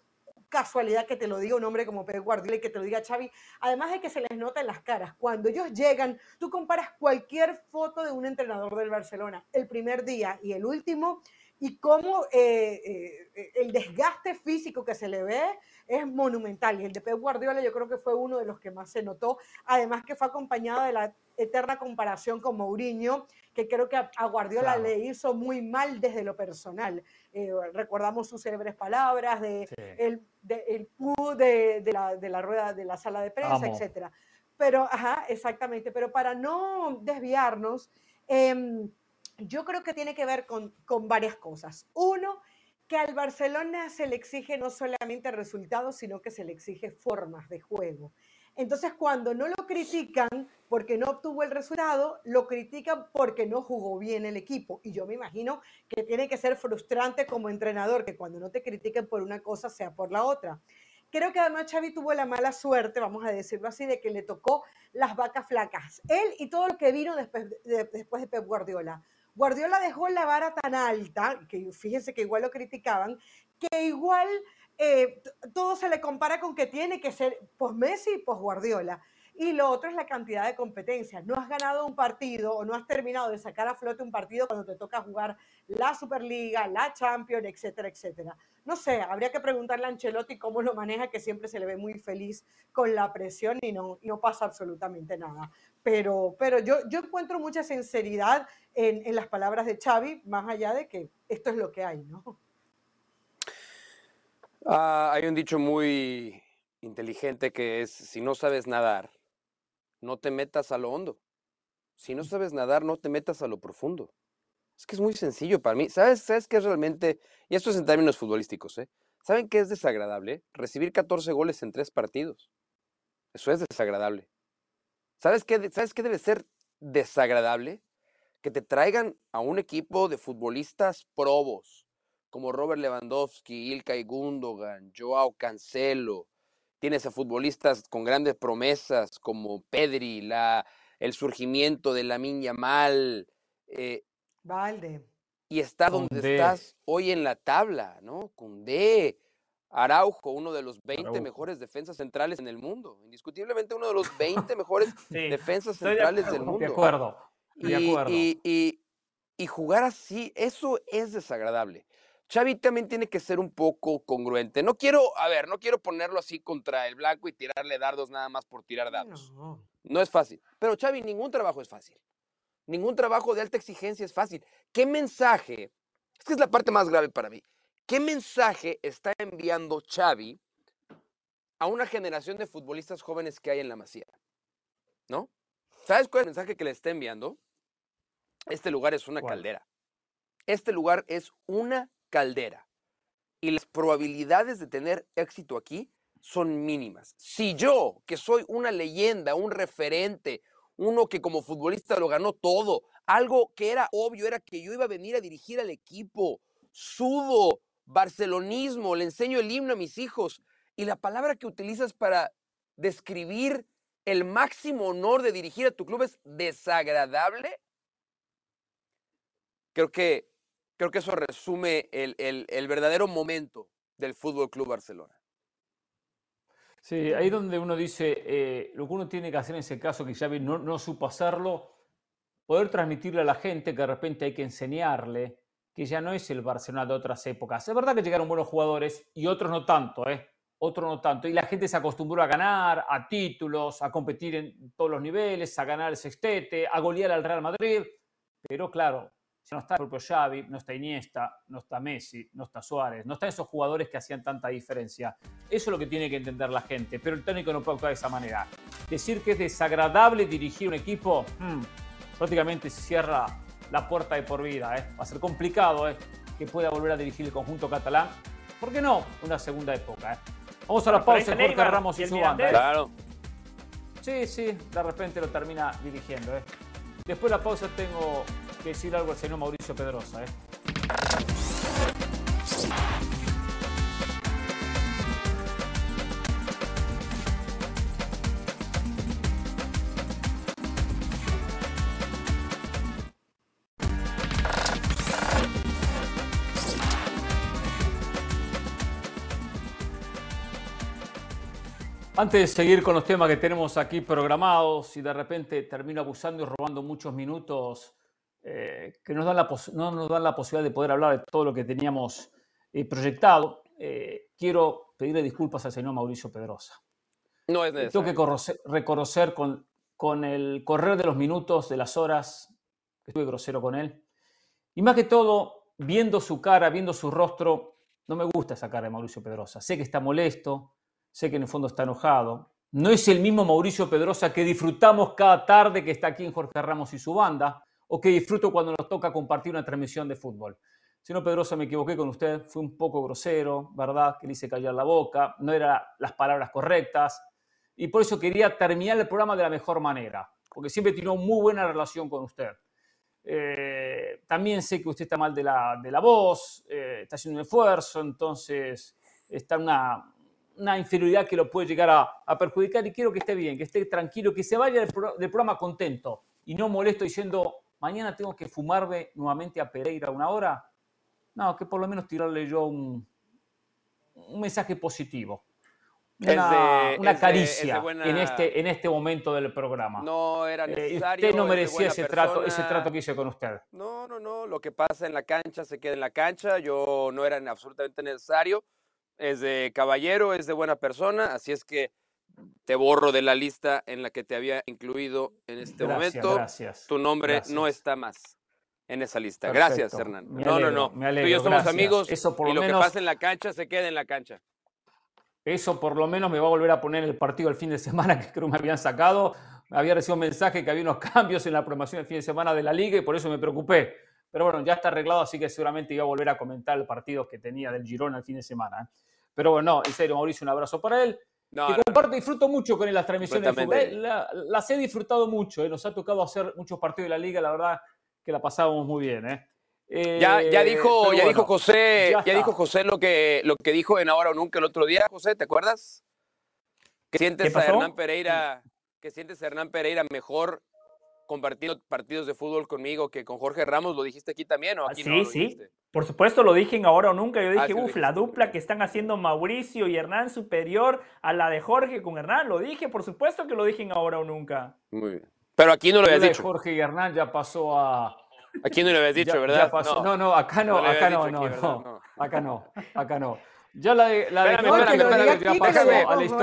casualidad que te lo diga un hombre como Pep Guardiola y que te lo diga Xavi, además de que se les nota en las caras. Cuando ellos llegan, tú comparas cualquier foto de un entrenador del Barcelona, el primer día y el último, y cómo eh, eh, el desgaste físico que se le ve es monumental. Y el de Pep Guardiola yo creo que fue uno de los que más se notó, además que fue acompañado de la eterna comparación con Mourinho, que creo que a Guardiola le hizo muy mal desde lo personal. Eh, recordamos sus célebres palabras de el, de, el de, la, de, la, rueda de la sala de prensa, etcétera. Pero, ajá, exactamente. Pero para no desviarnos, em, yo creo que tiene que ver con, con varias cosas. Uno, que al Barcelona se le exige no solamente resultados, sino que se le exige formas de juego. Entonces, cuando no lo critican porque no obtuvo el resultado, lo critican porque no jugó bien el equipo. Y yo me imagino que tiene que ser frustrante como entrenador que cuando no te critiquen por una cosa sea por la otra. Creo que además Xavi tuvo la mala suerte, vamos a decirlo así, de que le tocó las vacas flacas. Él y todo lo que vino después de, después de Pep Guardiola. Guardiola dejó la vara tan alta, que fíjense que igual lo criticaban, que igual eh, todo se le compara con que tiene que ser post Messi y post Guardiola. Y lo otro es la cantidad de competencias. No has ganado un partido o no has terminado de sacar a flote un partido cuando te toca jugar la Superliga, la Champions, etcétera, etcétera. No sé, habría que preguntarle a Ancelotti cómo lo maneja, que siempre se le ve muy feliz con la presión y no pasa absolutamente nada. Pero, pero yo, yo encuentro mucha sinceridad en, en las palabras de Xavi, más allá de que esto es lo que hay, ¿no? Ah, hay un dicho muy inteligente que es, si no sabes nadar, no te metas a lo hondo. Si no sabes nadar, no te metas a lo profundo. Es que es muy sencillo para mí. ¿Sabes, ¿Sabes qué es realmente? Y esto es en términos futbolísticos, ¿eh? ¿Saben qué es desagradable? Recibir 14 goles en tres partidos. Eso es desagradable. ¿Sabes qué, ¿Sabes qué debe ser desagradable? Que te traigan a un equipo de futbolistas probos, como Robert Lewandowski, Ilkay Gundogan, Joao Cancelo. Tienes a futbolistas con grandes promesas como Pedri, la, el surgimiento de la Miña Mal. Eh, Valde. Y está donde estás hoy en la tabla, ¿no? D. Araujo, uno de los 20 mejores defensas centrales en el mundo. Indiscutiblemente uno de los 20 mejores defensas centrales del mundo. De acuerdo. De acuerdo. y jugar así, eso es desagradable. Xavi también tiene que ser un poco congruente. No quiero, a ver, no quiero ponerlo así contra el blanco y tirarle dardos nada más por tirar dardos. No. es fácil. Pero Xavi, ningún trabajo es fácil. Ningún trabajo de alta exigencia es fácil. ¿Qué mensaje? Es que es la parte más grave para mí. ¿Qué mensaje está enviando Xavi a una generación de futbolistas jóvenes que hay en la Masía? ¿No? ¿Sabes cuál es el mensaje que le está enviando? Este lugar es una caldera. Este lugar es una caldera. Y las probabilidades de tener éxito aquí son mínimas. Si yo, que soy una leyenda, un referente, uno que como futbolista lo ganó todo, algo que era obvio era que yo iba a venir a dirigir al equipo, sudo, barcelonismo, le enseño el himno a mis hijos, y la palabra que utilizas para describir el máximo honor de dirigir a tu club es desagradable, creo que Creo que eso resume el, verdadero momento del Fútbol Club Barcelona. Sí, ahí donde uno dice, eh, lo que uno tiene que hacer en ese caso, que Xavi no, no supo hacerlo, poder transmitirle a la gente que de repente hay que enseñarle que ya no es el Barcelona de otras épocas. Es verdad que llegaron buenos jugadores y otros no tanto, ¿eh? Otros no tanto. Y la gente se acostumbró a ganar, a títulos, a competir en todos los niveles, a ganar el sextete, a golear al Real Madrid. Pero claro, ya no está el propio Xavi, no está Iniesta, no está Messi, no está Suárez, no están esos jugadores que hacían tanta diferencia. Eso es lo que tiene que entender la gente, pero el técnico no puede actuar de esa manera. Decir que es desagradable dirigir un equipo, hmm, prácticamente cierra la puerta de por vida. ¿eh? Va a ser complicado ¿eh? que pueda volver a dirigir el conjunto catalán. ¿Por qué no? Una segunda época. ¿eh? Vamos a la pausa, Jorge Ramos y, su banda. ¿eh? Claro. Sí, sí, de repente lo termina dirigiendo. ¿eh? Después de la pausa tengo que decir algo al señor Mauricio Pedrosa. Antes de seguir con los temas que tenemos aquí programados y de repente termino abusando y robando muchos minutos eh, que nos dan la no nos dan la posibilidad de poder hablar de todo lo que teníamos eh, proyectado, eh, quiero pedirle disculpas al señor Mauricio Pedrosa. No es necesario. Tengo que reconocer con, con el correr de los minutos, de las horas, que estuve grosero con él. Y más que todo, viendo su cara, viendo su rostro, no me gusta esa cara de Mauricio Pedrosa. Sé que está molesto, sé que en el fondo está enojado. No es el mismo Mauricio Pedrosa que disfrutamos cada tarde que está aquí en Jorge Ramos y su banda, o que disfruto cuando nos toca compartir una transmisión de fútbol. Señor Pedrosa, me equivoqué con usted, fui un poco grosero, ¿verdad? Que le hice callar la boca, no eran las palabras correctas, y por eso quería terminar el programa de la mejor manera, porque siempre tiene una muy buena relación con usted. Eh, también sé que usted está mal de la, de la voz, eh, está haciendo un esfuerzo, entonces está una, una inferioridad que lo puede llegar a, perjudicar y quiero que esté bien, que esté tranquilo, que se vaya del, programa contento y no molesto diciendo, mañana tengo que fumarme nuevamente a Pereira una hora. No, que por lo menos tirarle yo un, un mensaje positivo. Una, caricia en, este, en este momento del programa. No era eh, necesario. usted no merecía ese trato, ese trato que hice con usted. No, no, no. Lo que pasa en la cancha se queda en la cancha. Yo no era absolutamente necesario es de caballero, es de buena persona, así es que te borro de la lista en la que te había incluido en este momento. Gracias. Tu nombre no está más en esa lista. Gracias, Hernán. no, no, no. Tú y yo somos amigos Eso por y lo, que pasa en la cancha se queda en la cancha. Eso por lo menos me va a volver a poner el partido el fin de semana que creo me habían sacado. Había recibido un mensaje que había unos cambios en la programación el fin de semana de la liga y por eso me preocupé. Pero bueno, ya está arreglado, así que seguramente iba a volver a comentar el partido que tenía del Girona el fin de semana. ¿eh? Pero bueno, en serio, Mauricio, un abrazo para él. No, que comparte, disfruto mucho con él las transmisiones de fútbol. las he disfrutado mucho, ¿eh? nos ha tocado hacer muchos partidos de la liga, la verdad que la pasábamos muy bien. ¿eh? ya, ya, dijo, ya dijo José, ya, dijo José lo que, lo que dijo en Ahora o Nunca el otro día, José, ¿te acuerdas? Que sientes a Hernán Pereira, que sientes a Hernán Pereira mejor compartiendo partidos de fútbol conmigo que con Jorge Ramos, ¿lo dijiste aquí también o aquí sí, Sí, por supuesto lo dije en Ahora o Nunca, yo ah, dije, uff, la dupla que están haciendo Mauricio y Hernán superior a la de Jorge con Hernán, lo dije, por supuesto que lo dije en Ahora o Nunca. Muy bien. Pero aquí no lo habías dicho. Jorge y Hernán ya pasó a... Aquí no lo habías dicho, ¿verdad? No. no. acá no, acá no, no, no, acá no, acá no. Ya la de, la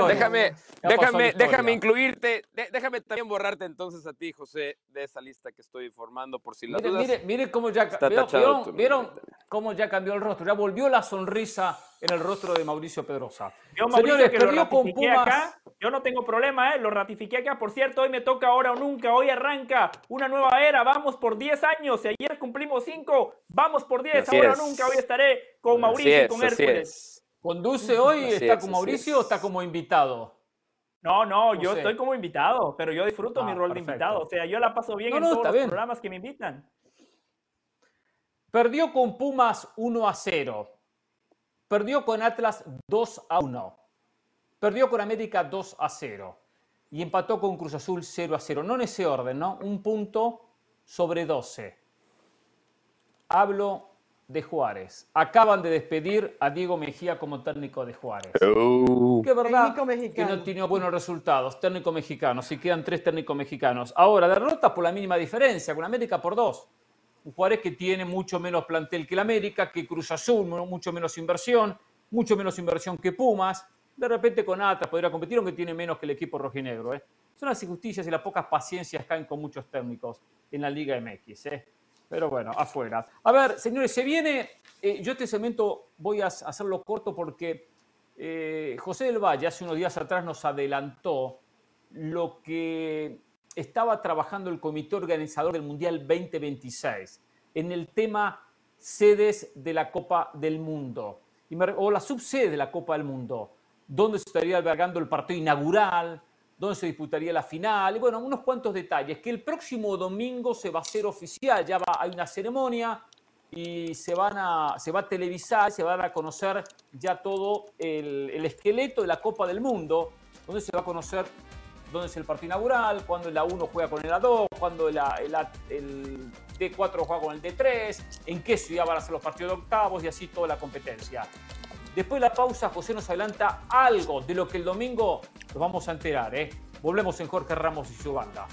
Déjame, déjame, déjame incluirte, déjame también borrarte entonces a ti, José, de esa lista que estoy formando por si la mire, Mire, mire cómo ya, ¿vieron, ¿vieron cómo ya cambió el rostro? Ya volvió la sonrisa en el rostro de Mauricio Pedrosa. Yo, Señores, que lo con acá, yo no tengo problema, ¿eh? lo ratifiqué acá. Por cierto, hoy me toca ahora o nunca, hoy arranca una nueva era, vamos por 10 años, y ayer cumplimos 5, vamos por 10, ahora o nunca, hoy estaré con Mauricio y con Hércules. ¿Conduce hoy? ¿Está con Mauricio o está como invitado? No, no, yo estoy como invitado, pero yo disfruto mi ah, rol de invitado. O sea, yo la paso bien en todos los programas que me invitan. Perdió con Pumas 1 a 0. Perdió con Atlas 2 a 1. Perdió con América 2 a 0. Y empató con Cruz Azul 0 a 0. No en ese orden, ¿no? Un punto sobre 12. Hablo de Juárez. Acaban de despedir a Diego Mejía como técnico de Juárez. Oh. Qué verdad que no tiene buenos resultados. Técnico mexicano. Si quedan tres técnicos mexicanos. Ahora, derrotas por la mínima diferencia, con América por dos. Un Juárez que tiene mucho menos plantel que el América, que Cruz Azul, mucho menos inversión, mucho menos inversión que Pumas. De repente con Atlas podría competir, aunque tiene menos que el equipo rojinegro. ¿eh? Son las injusticias y las pocas paciencias caen con muchos técnicos en la Liga MX. ¿eh? Pero bueno, afuera. A ver, señores, se viene. Eh, yo este segmento voy a hacerlo corto porque eh, José del Valle hace unos días atrás nos adelantó lo que estaba trabajando el comité organizador del Mundial 2026 en el tema sedes de la Copa del Mundo o la subsede de la Copa del Mundo, dónde se estaría albergando el partido inaugural, dónde se disputaría la final, y bueno, unos cuantos detalles, que el próximo domingo se va a hacer oficial, ya va, hay una ceremonia y se, van a, se va a televisar, se va a conocer ya todo el, el esqueleto de la Copa del Mundo, donde se va a conocer dónde es el partido inaugural, cuando el A1 juega con el A2, cuando el, el, D4 juega con el D3, en qué ciudad van a ser los partidos de octavos y así toda la competencia. Después de la pausa, José nos adelanta algo de lo que el domingo nos vamos a enterar. ¿eh? Volvemos en Jorge Ramos y su banda.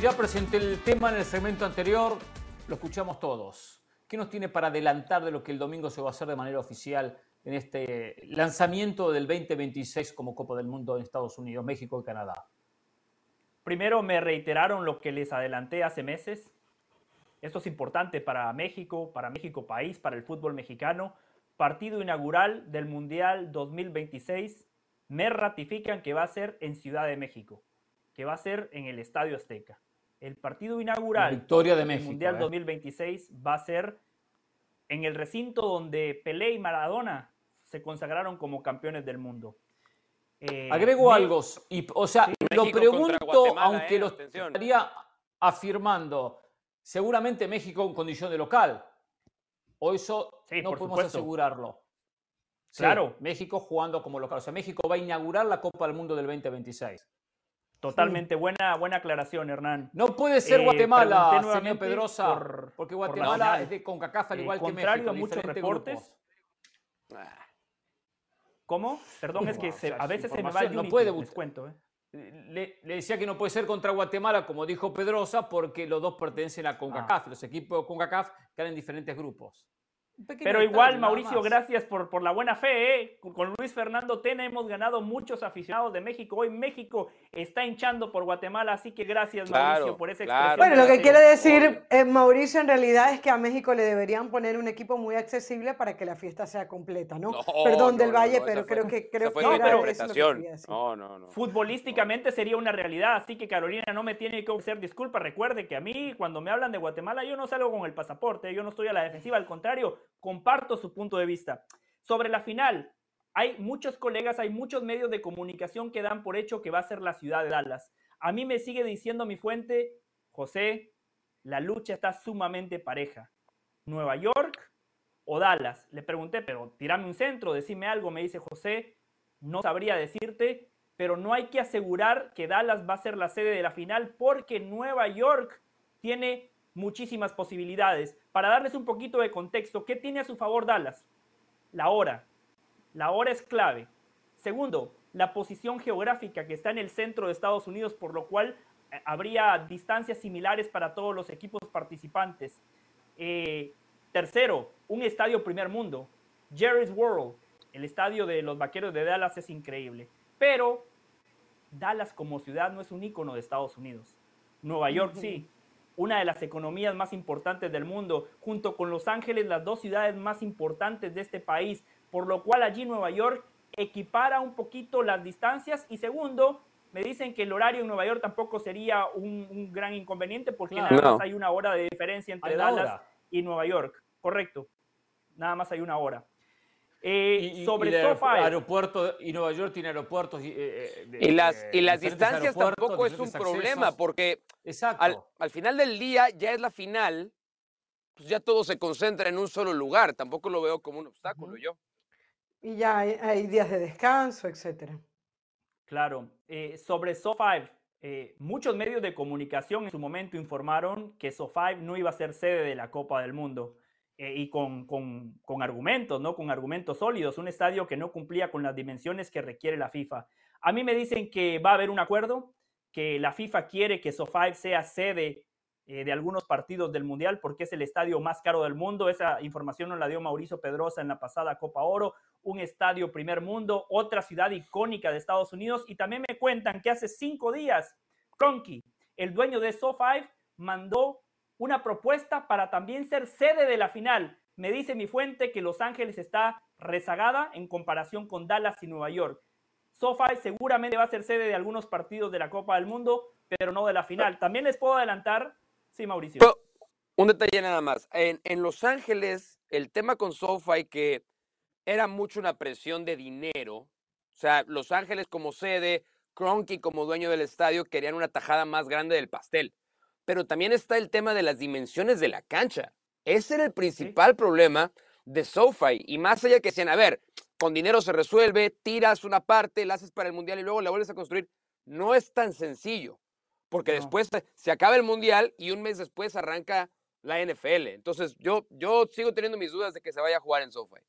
Ya presenté el tema en el segmento anterior, lo escuchamos todos. ¿Qué nos tiene para adelantar de lo que el domingo se va a hacer de manera oficial en este lanzamiento del 2026 como Copa del Mundo en Estados Unidos, México y Canadá? Primero me reiteraron lo que les adelanté hace meses. Esto es importante para México, para México país, para el fútbol mexicano. Partido inaugural del Mundial 2026. Me ratifican que va a ser en Ciudad de México, que va a ser en el Estadio Azteca el partido inaugural Victoria de del Mundial ¿eh? 2026 va a ser en el recinto donde Pelé y Maradona se consagraron como campeones del mundo. Eh, Agrego algo, y, o sea, Sí, lo México pregunto, Guatemala, aunque eh, lo atención. estaría afirmando, seguramente México en condición de local, o eso Sí, no podemos supuesto. asegurarlo. Sí, Claro. México jugando como local, o sea, México va a inaugurar la Copa del Mundo del 2026. Totalmente buena, buena aclaración, Hernán. No puede ser Eh, Guatemala, señor Pedrosa, por- porque por la Guatemala es de CONCACAF al Eh, igual que contrario México, a muchos reportes, grupos. ¿Cómo? Perdón, es que O se- sea, a veces se me va el no Unity, puede les cuento. ¿eh? Le, le decía que no puede ser contra Guatemala, como dijo Pedrosa, porque los dos pertenecen a Ah. CONCACAF. Los equipos de CONCACAF quedan en diferentes grupos. Pero igual, Mauricio, gracias por, por la buena fe. ¿eh? Con- Luis Fernando Tena hemos ganado muchos aficionados de México. Hoy México está hinchando por Guatemala, así que gracias, Claro, Mauricio, por esa claro. expresión. Bueno, lo que quiere decir eh, Mauricio en realidad es que a México le deberían poner un equipo muy accesible para que la fiesta sea completa, ¿no? No, Perdón no, del no, Valle, no, pero fue- creo que creo que era eso lo que. No, no, no. Futbolísticamente sería una realidad, así que Carolina no me tiene que ofrecer disculpas. Recuerde que a mí, cuando me hablan de Guatemala, yo no salgo con el pasaporte, yo no estoy a la defensiva, al contrario, comparto su punto de vista. Sobre la final, hay muchos colegas, hay muchos medios de comunicación que dan por hecho que va a ser la ciudad de Dallas. A mí me sigue diciendo mi fuente, José, la lucha está sumamente pareja. Nueva York o Dallas. Le pregunté, pero tirame un centro, decime algo, me dice José, no sabría decirte, pero no hay que asegurar que Dallas va a ser la sede de la final porque Nueva York tiene muchísimas posibilidades. Para darles un poquito de contexto, ¿qué tiene a su favor Dallas? La hora. La hora es clave. Segundo, la posición geográfica que está en el centro de Estados Unidos, por lo cual eh, habría distancias similares para todos los equipos participantes. Eh, tercero, un estadio primer mundo. Jerry's World, el estadio de los Vaqueros de Dallas es increíble. Pero Dallas como ciudad no es un ícono de Estados Unidos. Nueva York sí, una de las economías más importantes del mundo, junto con Los Ángeles, las dos ciudades más importantes de este país, por lo cual allí Nueva York equipara un poquito las distancias y segundo, me dicen que el horario en Nueva York tampoco sería un, un gran inconveniente porque Claro. nada más No. hay una hora de diferencia entre Dallas hora. y Nueva York, correcto, nada más hay una hora. Eh, Y, y- sobre y el aer- SoFi, aeropuerto y Nueva York tiene aeropuertos y, eh, eh, de- Y las, de y las distancias tampoco es un problema, accesos. porque Exacto. al, al final del día ya es la final, pues ya todo se concentra en un solo lugar. Tampoco lo veo como un obstáculo yo. Y ya hay, hay días de descanso, etcétera. Claro. Eh, sobre SoFi, eh, muchos medios de comunicación en su momento informaron que SoFi no iba a ser sede de la Copa del Mundo. Eh, y con, con, con, argumentos, ¿no? Con argumentos sólidos, un estadio que no cumplía con las dimensiones que requiere la FIFA. A mí me dicen que va a haber un acuerdo, que la FIFA quiere que SoFi sea sede eh, de algunos partidos del Mundial porque es el estadio más caro del mundo. Esa información nos la dio Mauricio Pedrosa en la pasada Copa Oro, un estadio primer mundo, otra ciudad icónica de Estados Unidos. Y también me cuentan que hace cinco días, Cronky, el dueño de SoFi, mandó una propuesta para también ser sede de la final. Me dice mi fuente que Los Ángeles está rezagada en comparación con Dallas y Nueva York. SoFi seguramente va a ser sede de algunos partidos de la Copa del Mundo, pero no de la final. También les puedo adelantar Sí, Mauricio. un detalle nada más. En, en, Los Ángeles, el tema con SoFi que era mucho una presión de dinero. O sea, Los Ángeles como sede, Cronky como dueño del estadio querían una tajada más grande del pastel. Pero también está el tema de las dimensiones de la cancha. Ese era el principal problema de SoFi. Y más allá que decían, a ver, con dinero se resuelve, tiras una parte, la haces para el mundial y luego la vuelves a construir. No es tan sencillo porque después se acaba el Mundial y un mes después arranca la NFL. Entonces, yo, yo sigo teniendo mis dudas de que se vaya a jugar en SoFi.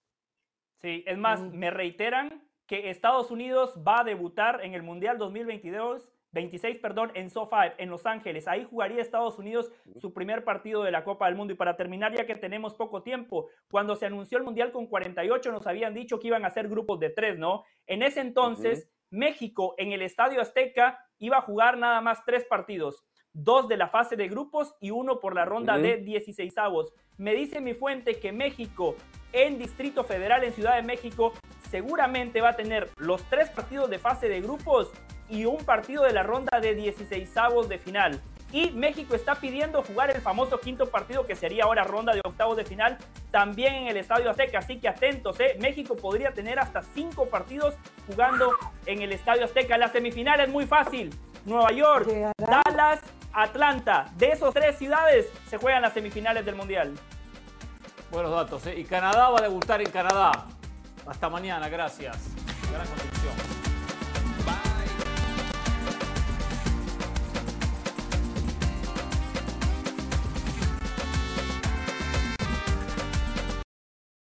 Sí, es más, me reiteran que Estados Unidos va a debutar en el Mundial 2022, 26, perdón, en SoFi, en Los Ángeles. Ahí jugaría Estados Unidos su primer partido de la Copa del Mundo. Y para terminar, ya que tenemos poco tiempo, cuando se anunció el Mundial con 48, nos habían dicho que iban a ser grupos de tres, ¿no? En ese entonces, México en el Estadio Azteca iba a jugar nada más tres partidos, dos de la fase de grupos y uno por la ronda de 16 avos. Me dice mi fuente que México en Distrito Federal, en Ciudad de México, seguramente va a tener los tres partidos de fase de grupos y un partido de la ronda de 16 avos de final. Y México está pidiendo jugar el famoso quinto partido que sería ahora ronda de octavos de final también en el Estadio Azteca. Así que atentos, ¿eh? México podría tener hasta cinco partidos jugando en el Estadio Azteca. La semifinal es muy fácil. Nueva York, Dallas, Atlanta. De esos tres ciudades se juegan las semifinales del Mundial. Buenos datos, ¿eh? Y Canadá va a debutar en Canadá. Hasta mañana, gracias. Gran.